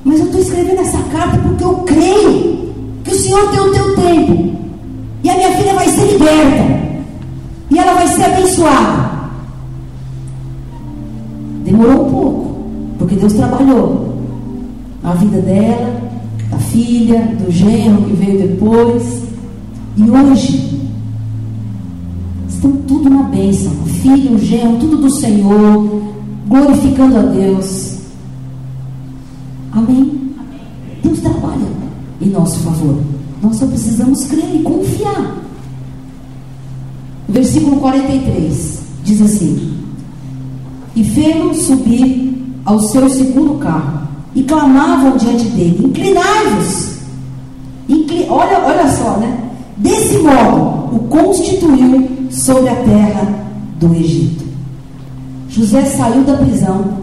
Mas eu estou escrevendo essa carta porque eu creio que o Senhor tem o teu tempo. E a minha filha vai ser liberta. E ela vai ser abençoada. Demorou um pouco, porque Deus trabalhou na vida dela, da filha, do genro que veio depois. E hoje na bênção. Filho, o genro, tudo do Senhor, glorificando a Deus. Amém? Deus trabalha em nosso favor. Nós só precisamos crer e confiar. Versículo 43 diz assim: E fê-lo subir ao seu segundo carro, e clamavam diante dele: Inclinai-vos. Incli olha, olha só, né? Desse modo, o constituiu sobre a terra do Egito. José saiu da prisão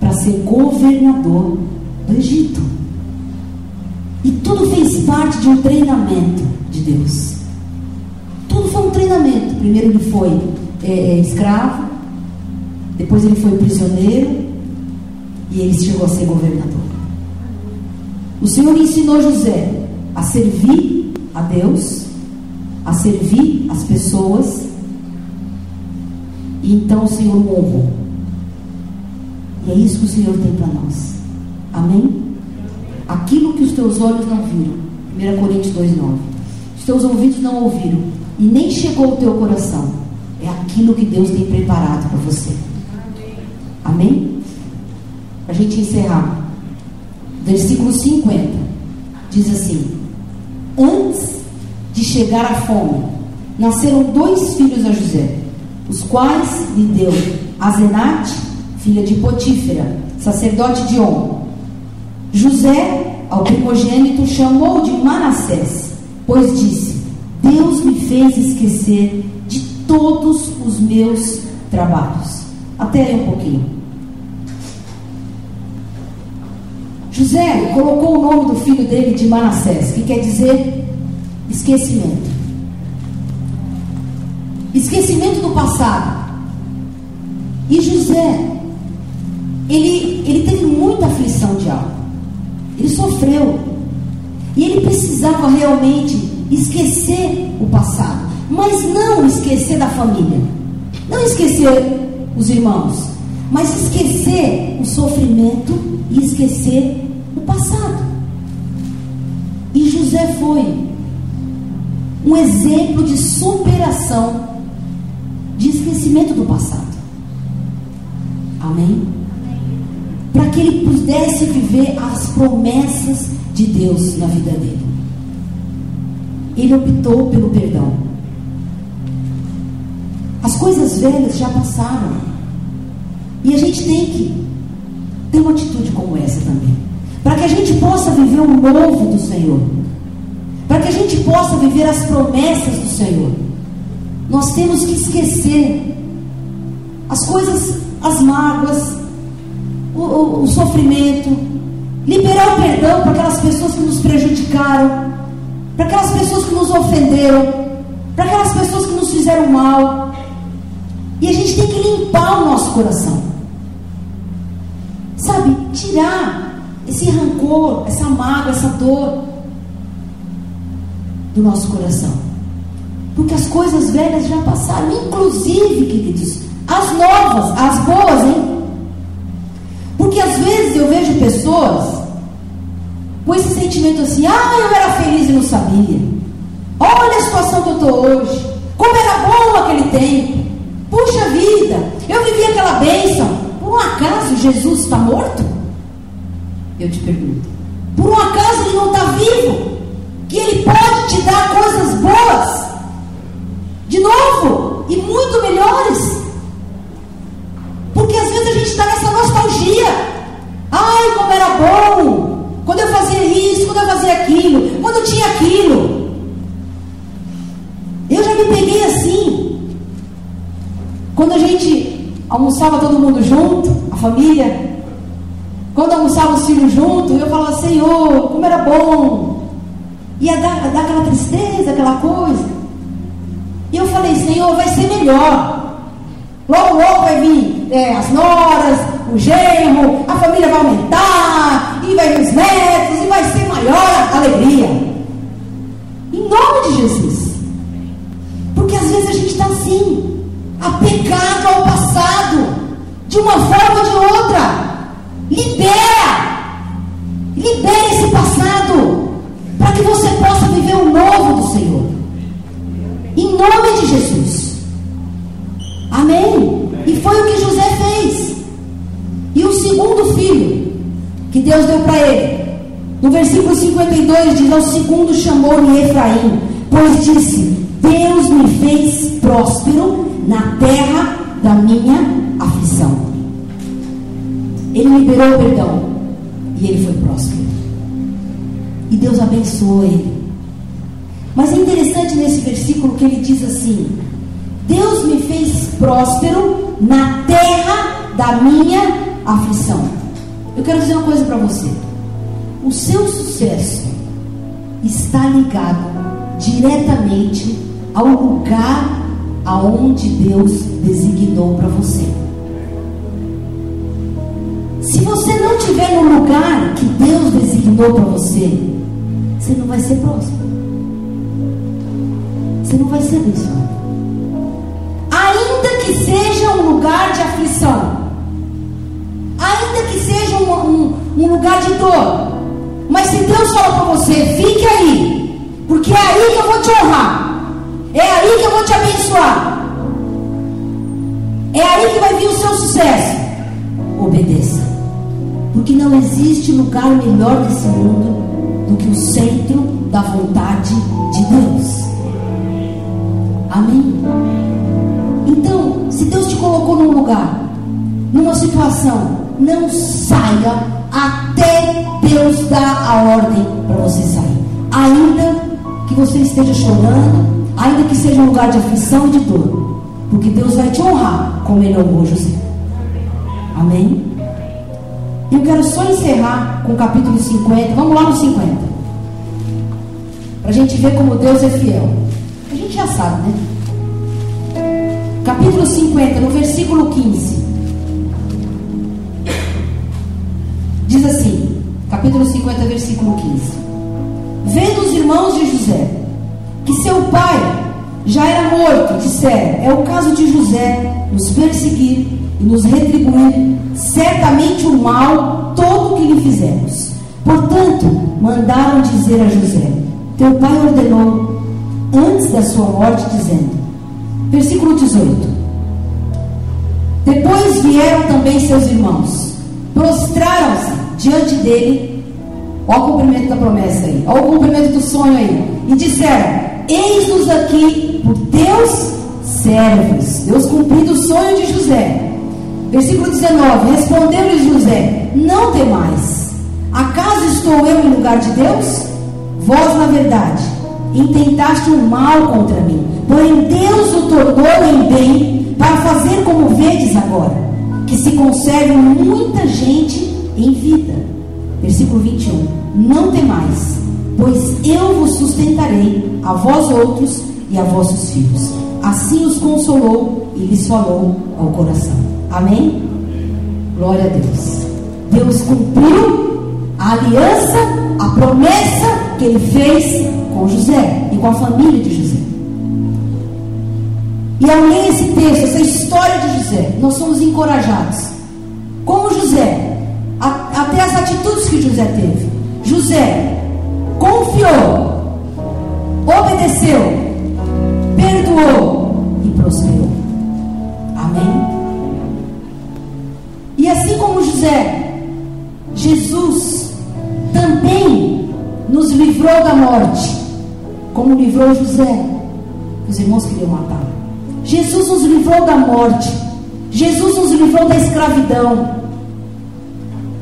para ser governador do Egito. E tudo fez parte de um treinamento de Deus. Tudo foi um treinamento. Primeiro ele foi é, é, escravo, depois ele foi prisioneiro e ele chegou a ser governador. O Senhor ensinou José a servir a Deus a servir as pessoas. E então o Senhor honrou. E é isso que o Senhor tem para nós. Amém? Aquilo que os teus olhos não viram. 1 Coríntios 2,9. Os teus ouvidos não ouviram. E nem chegou ao teu coração. É aquilo que Deus tem preparado para você. Amém? Para a gente encerrar. Versículo 50. Diz assim: Antes de chegar à fome, nasceram dois filhos a José, os quais lhe deu Azenate, filha de Potífera, sacerdote de On. José, ao primogênito, chamou de Manassés, pois disse: Deus me fez esquecer de todos os meus trabalhos. Até aí um pouquinho. José colocou o nome do filho dele de Manassés, que quer dizer esquecimento. Esquecimento do passado. E José, ele, ele teve muita aflição de alma. Ele sofreu. E ele precisava realmente esquecer o passado. Mas não esquecer da família. Não esquecer os irmãos. Mas esquecer o sofrimento e esquecer o passado. E José foi um exemplo de superação de esquecimento do passado. Amém? Para que ele pudesse viver as promessas de Deus na vida dele. Ele optou pelo perdão. As coisas velhas já passaram. E a gente tem que ter uma atitude como essa também. Para que a gente possa viver o novo do Senhor. Para que a gente possa viver as promessas do Senhor. Nós temos que esquecer as coisas, as mágoas, o, o, o sofrimento, liberar o perdão para aquelas pessoas que nos prejudicaram, para aquelas pessoas que nos ofenderam, para aquelas pessoas que nos fizeram mal. E a gente tem que limpar o nosso coração. Sabe, tirar esse rancor, essa mágoa, essa dor do nosso coração. Porque as coisas velhas já passaram, inclusive, queridos, as novas, as boas, hein? Porque às vezes eu vejo pessoas com esse sentimento assim: ah, eu era feliz e não sabia. Olha a situação que eu estou hoje. Como era bom aquele tempo. Puxa vida, eu vivi aquela bênção. Por um acaso Jesus está morto? Eu te pergunto. Por um acaso ele não está vivo? Que ele pode te dar coisas boas de novo e muito melhores. Porque às vezes a gente está nessa nostalgia. Ai, como era bom! Quando eu fazia isso, quando eu fazia aquilo, quando eu tinha aquilo. Eu já me peguei assim. Quando a gente almoçava todo mundo junto, a família, quando almoçava os filhos junto, eu falava, Senhor, como era bom. Ia dar, dar aquela tristeza, aquela coisa. E eu falei, Senhor, vai ser melhor. Logo, logo vai vir é, as noras, o genro, a família vai aumentar, e vai vir os netos, e vai ser maior a alegria. Em nome de Jesus. Porque às vezes a gente está assim, apegado ao passado, de uma forma ou de outra. Libera! Libera esse passado, para que você possa viver o novo do Senhor. Em nome de Jesus. Amém? E foi o que José fez. E o segundo filho que Deus deu para ele. No versículo 52 diz: Ao segundo chamou-lhe Efraim, pois disse: Deus me fez próspero na terra da minha aflição. Ele liberou o perdão e ele foi próspero. E Deus abençoou ele. Mas é interessante nesse versículo que ele diz assim: Deus me fez próspero na terra da minha aflição. Eu quero dizer uma coisa para você: o seu sucesso está ligado diretamente ao lugar aonde Deus designou para você. Se você não estiver no lugar que Deus designou para você, você não vai ser próspero você não vai ser abençoado. Ainda que seja um lugar de aflição, ainda que seja um, um, um lugar de dor, mas se Deus fala para você, fique aí, porque é aí que eu vou te honrar, é aí que eu vou te abençoar, é aí que vai vir o seu sucesso. Obedeça, porque não existe lugar melhor desse mundo do que o centro da vontade de Deus. Amém? Então, colocou num lugar, numa situação, não saia até Deus dar a ordem para você sair. Ainda que você esteja chorando, ainda que seja um lugar de aflição e de dor, porque Deus vai te honrar como Ele honrou José. Amém? E eu quero só encerrar com o capítulo 50. Vamos lá no 50. Para a gente ver como Deus é fiel. A gente já sabe, né? Capítulo 50, no versículo 15. Diz assim, capítulo 50, versículo 15. Vendo os irmãos de José que seu pai já era morto, disseram: É o caso de José nos perseguir e nos retribuir certamente o mal todo que lhe fizemos. Portanto, mandaram dizer a José: Teu pai ordenou antes da sua morte, dizendo: Versículo 18: Depois vieram também seus irmãos, prostraram-se diante dele. Olha o cumprimento da promessa aí, olha o cumprimento do sonho aí. E disseram: Eis-nos aqui por Deus servos. Deus cumprindo o sonho de José. Versículo 19: Respondeu-lhe José: Não temais. Acaso estou eu em lugar de Deus? Vós, na verdade, intentaste o mal contra mim, porém Deus o tornou em bem para fazer como vedes agora, que se conserve muita gente em vida. Versículo 21. Não temais, pois eu vos sustentarei, a vós outros e a vossos filhos. Assim os consolou e lhes falou ao coração. Amém? Glória a Deus. Deus cumpriu a aliança, a promessa que ele fez com José e com a família de José. E ler esse texto, essa história de José, nós somos encorajados. Como José, a, até as atitudes que José teve. José confiou, obedeceu, perdoou e prosperou. Amém? E assim como José, Jesus também nos livrou da morte, como livrou José, os irmãos queriam matar. Jesus nos livrou da morte, Jesus nos livrou da escravidão,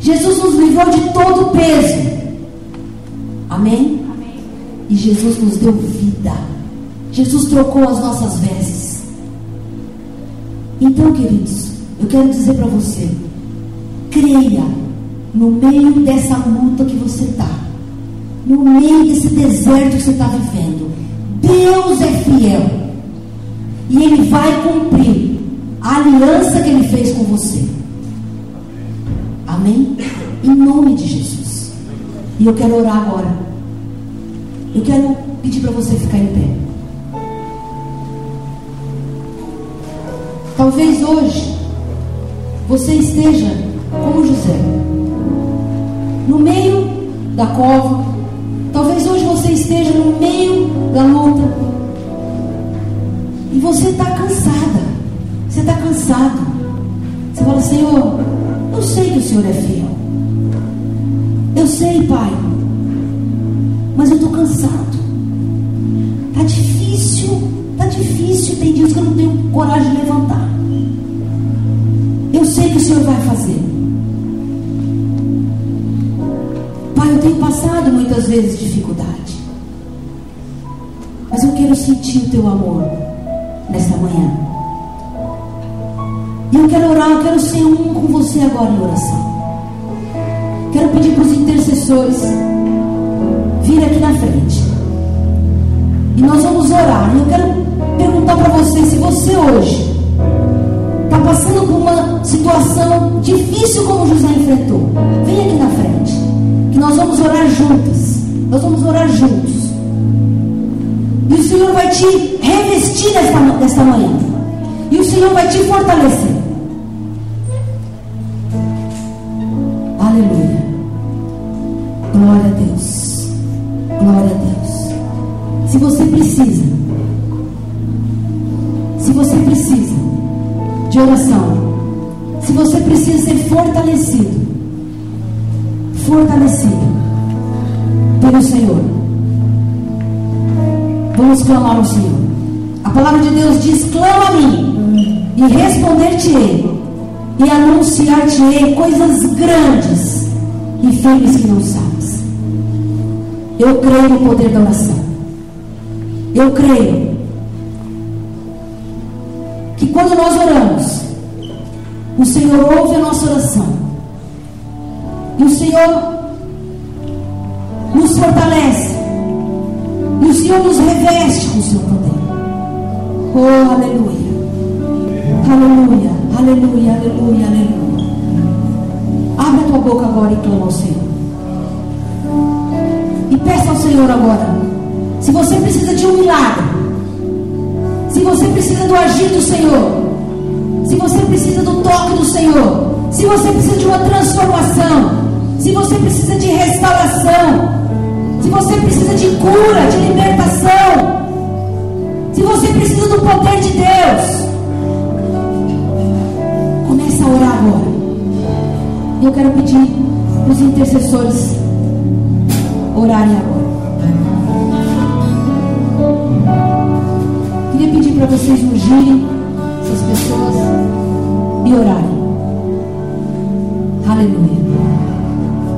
Jesus nos livrou de todo o peso. Amém? Amém? E Jesus nos deu vida. Jesus trocou as nossas vestes. Então, queridos, eu quero dizer para você: creia no meio dessa luta que você está, no meio desse deserto que você está vivendo. Deus é fiel e Ele vai cumprir a aliança que Ele fez com você. Amém? Em nome de Jesus. E eu quero orar agora. Eu quero pedir para você ficar em pé. Talvez hoje você esteja como José, no meio da cova. Talvez hoje você esteja no meio da luta. E você está cansada. Você está cansado. Você fala, Senhor, eu sei que o Senhor é fiel. Eu sei, Pai. Mas eu estou cansado. Está difícil. Está difícil. Tem dias que eu não tenho coragem de levantar. Eu sei que o Senhor vai fazer. Pai, eu tenho passado muitas vezes dificuldade. Mas eu quero sentir o teu amor nesta manhã. E eu quero orar, eu quero ser um com você agora em oração. Quero pedir para os intercessores vir aqui na frente. E nós vamos orar. E eu quero perguntar para você se você hoje está passando por uma situação difícil como José enfrentou. Vem aqui na frente. Nós vamos orar juntas. Nós vamos orar juntos. E o Senhor vai te revestir nesta, nesta manhã. E o Senhor vai te fortalecer. Aleluia. Glória a Deus. Glória a Deus. Se você precisa, se você precisa de oração, se você precisa ser fortalecido, fortalecido pelo Senhor, vamos clamar ao Senhor. A palavra de Deus diz: clama a mim e responder-te-ei, e anunciar-te-ei coisas grandes e firmes que não sabes. Eu creio no poder da oração. Eu creio que quando nós oramos, o Senhor ouve a nossa oração. E o Senhor nos fortalece. E o Senhor nos reveste com o seu poder. Oh, aleluia. Aleluia, aleluia, aleluia, aleluia. Abre a tua boca agora e clama ao Senhor. E peça ao Senhor agora. Se você precisa de um milagre, se você precisa do agir do Senhor, se você precisa do toque do Senhor, se você precisa de uma transformação, se você precisa de restauração, se você precisa de cura, de libertação, se você precisa do poder de Deus, comece a orar agora. Eu quero pedir para os intercessores orarem agora. Queria pedir para vocês ungirem essas pessoas e orarem. Aleluia.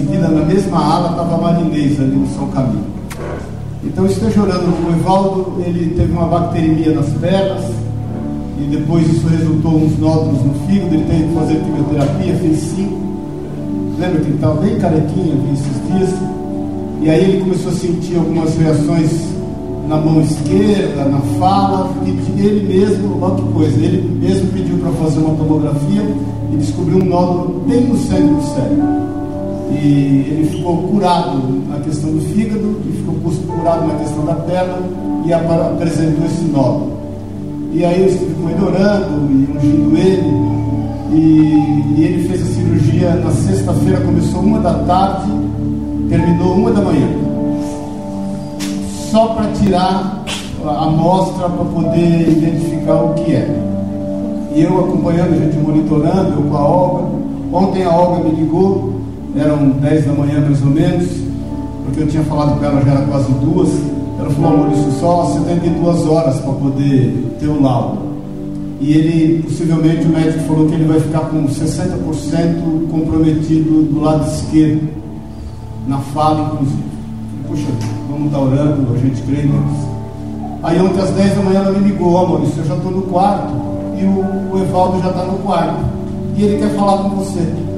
Seguida, na mesma ala, estava a Marinês ali no São Caminho. Então esteja orando com o Evaldo, ele teve uma bacteremia nas pernas, e depois isso resultou uns nódulos no fígado, ele teve que fazer quimioterapia, fez cinco. Lembra que ele estava bem carequinho esses dias? E aí ele começou a sentir algumas reações na mão esquerda, na fala, e ele mesmo, olha que coisa, ele mesmo pediu para fazer uma tomografia e descobriu um nódulo bem no centro do cérebro. E ele ficou curado na questão do fígado, e ficou curado na questão da perna, e apresentou esse nódulo. E aí eu estive com ele orando e ungindo ele, e, e ele fez a cirurgia na sexta-feira, começou uma da tarde, terminou uma da manhã. Só para tirar a amostra para poder identificar o que é. E eu acompanhando, a gente monitorando, eu com a Olga. Ontem a Olga me ligou, eram 10 da manhã mais ou menos, porque eu tinha falado com ela, já era quase duas. Ela falou, Maurício, só 72 horas para poder ter o laudo. E ele, possivelmente, o médico falou que ele vai ficar com 60% comprometido do lado esquerdo na fala, inclusive. Puxa, vamos estar orando, a gente crê em Deus. Aí ontem às 10 da manhã ela me ligou, ó Maurício, eu já estou no quarto e o, o Evaldo já está no quarto. E ele quer falar com você.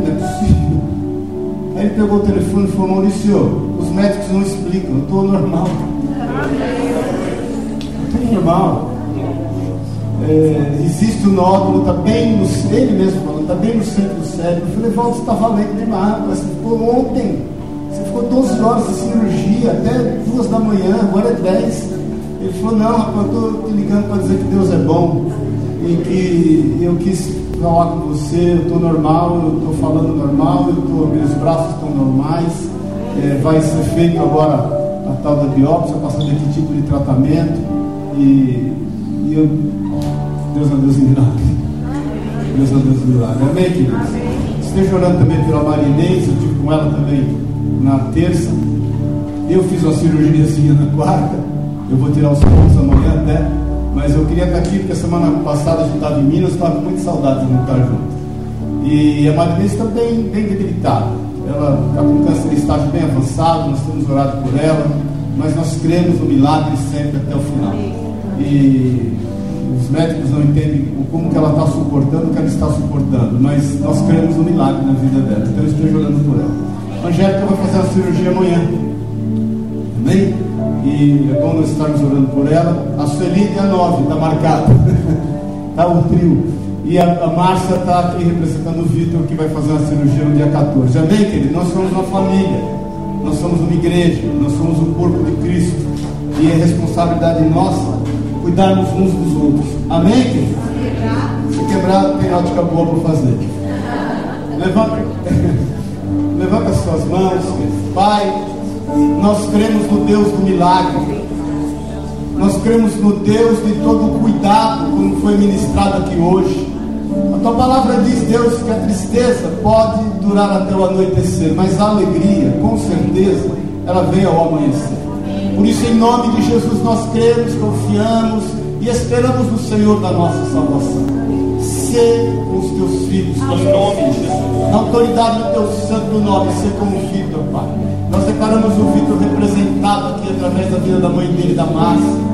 Não é possível. Aí ele pegou o telefone e falou, Maurício, os médicos não explicam, eu estou normal. Estou normal. É, existe o nódulo, está bem no ele mesmo falando, está bem no centro do cérebro. Eu falei, Valdo, você está valendo demais, você ficou ontem, você ficou 12 horas de cirurgia, até 2 da manhã, agora é 10. Ele falou, não, rapaz, eu estou te ligando para dizer que Deus é bom e que eu quis falar com você, eu estou normal, eu estou falando normal, eu tô, meus braços estão normais, é, vai ser feito agora a tal da biópsia, passando que tipo de tratamento e, e eu Deus é Deus em milagre. Deus é Deus em milagre. Amém, queridos? Esteja orando também pela Marinês, eu estive com ela também na terça. Eu fiz uma cirurgiazinha na quarta. Eu vou tirar os pontos amanhã até. Mas eu queria estar aqui porque semana passada a gente estava em Minas, estava com muita saudade de não estar junto. E a Marinês está bem, bem debilitada. Ela está com câncer em estágio bem avançado, nós temos orado por ela, mas nós cremos no milagre sempre até o final. E os médicos não entendem como que ela está suportando o que ela está suportando, mas nós cremos no milagre na vida dela, então eu estou orando por ela. Angélica vai fazer a cirurgia amanhã, amém? E é bom nós estarmos orando por ela. A Sueli dia 9, está marcado, está o trio. E a, a Márcia está aqui representando o Vitor, que vai fazer uma cirurgia no dia 14. Amém, querido? Nós somos uma família, nós somos uma igreja, nós somos o corpo de Cristo, e é responsabilidade nossa cuidarmos uns dos outros. Amém, querido? Se quebrar, tem ótica boa para fazer. Levanta, levanta as suas mãos, Pai. Nós cremos no Deus do milagre. Nós cremos no Deus de todo cuidado, como foi ministrado aqui hoje. A tua palavra diz, Deus, que a tristeza pode durar até o anoitecer, mas a alegria, com certeza, ela vem ao amanhecer. Por isso, em nome de Jesus, nós cremos, confiamos e esperamos no Senhor da nossa salvação. Ser com os teus filhos, filhos. Na autoridade do teu santo nome, ser como Vitor, Pai. Nós declaramos o Vitor representado aqui através da vida da mãe dele, da Márcia.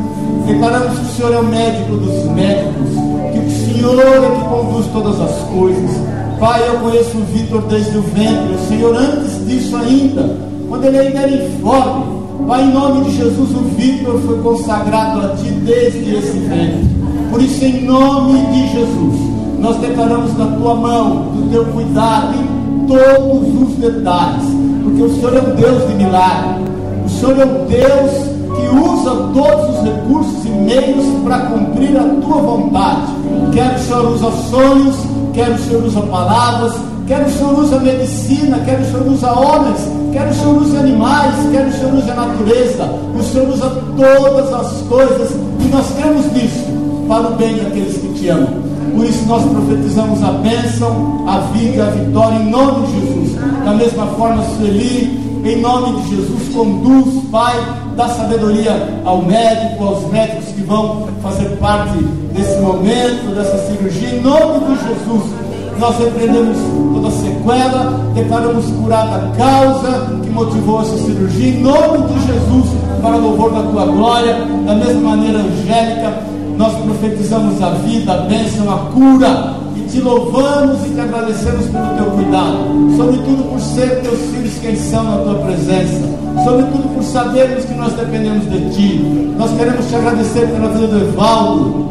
Declaramos que o Senhor é o médico dos médicos, que o Senhor é que conduz todas as coisas. Pai, eu conheço o Vitor desde o ventre, o Senhor antes disso ainda, quando ele ainda era informe, Pai, em nome de Jesus, o Vitor foi consagrado a Ti desde esse ventre. Por isso, em nome de Jesus, nós declaramos na Tua mão, do Teu cuidado em todos os detalhes, porque o Senhor é um Deus de milagre. O Senhor é um Deus que usa todos os recursos e meios para cumprir a Tua vontade. Quer o Senhor usa sonhos, quer o Senhor usa palavras, quer o Senhor usa medicina, quer o Senhor usa homens, quer o Senhor use animais, quer o Senhor use a natureza, o Senhor usa todas as coisas e nós cremos nisso para o bem daqueles que te amam. Por isso nós profetizamos a bênção, a vida, a vitória em nome de Jesus. Da mesma forma, Sueli, em nome de Jesus, conduz, Pai, dá sabedoria ao médico, aos médicos que vão fazer parte desse momento, dessa cirurgia, em nome de Jesus. Nós repreendemos toda sequela, declaramos curada a causa que motivou essa cirurgia, em nome de Jesus, para louvor da tua glória, da mesma maneira angélica, nós profetizamos a vida, a bênção, a cura, te louvamos e te agradecemos pelo teu cuidado, sobretudo por ser teus filhos quem são na tua presença, sobretudo por sabermos que nós dependemos de ti. Nós queremos te agradecer pela vida do Evaldo,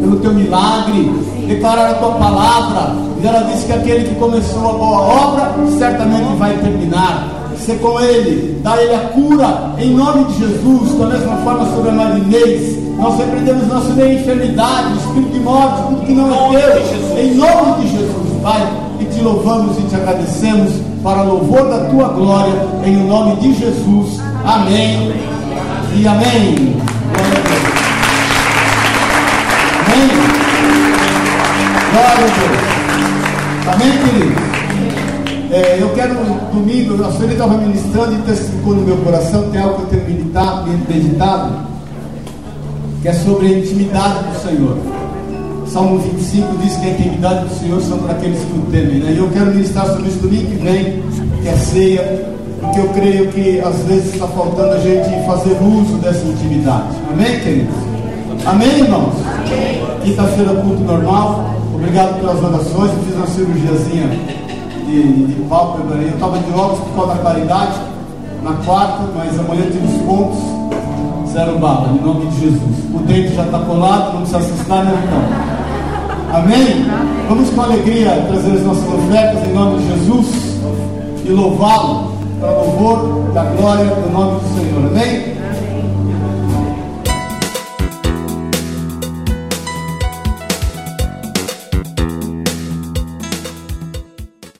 pelo teu milagre, declarar a tua palavra. E ela disse que aquele que começou a boa obra certamente vai terminar. Ser com ele, dá ele a cura em nome de Jesus, da mesma forma sobre a marinês nós repreendemos nosso meio enfermidade, espírito de morte, tudo que não é Deus. Em nome de Jesus, Pai, e te louvamos e te agradecemos para louvor da tua glória, em nome de Jesus. Amém e amém. Amém. Glória a Deus. Amém, querido? É, eu quero, domingo, a senhora estava ministrando e testificou no meu coração, tem algo que eu tenho meditado, meditado que é sobre a intimidade do Senhor. Salmo 25 diz que a intimidade do Senhor são para aqueles que o temem. Né? E eu quero ministrar sobre isso domingo que vem, que é ceia, porque eu creio que às vezes está faltando a gente fazer uso dessa intimidade. Amém, queridos? Amém, irmãos? Quinta-feira, culto normal. Obrigado pelas orações. Eu fiz uma cirurgiazinha de, de pálpebra. Eu estava de óculos por causa da claridade na quarta, mas amanhã tive os pontos Zero bala, em nome de Jesus. O dente já está colado, não precisa assustar, né, então? Amém? Vamos com alegria trazer as nossas ofertas em nome de Jesus e louvá-lo para louvor da glória do nome do Senhor. Amém?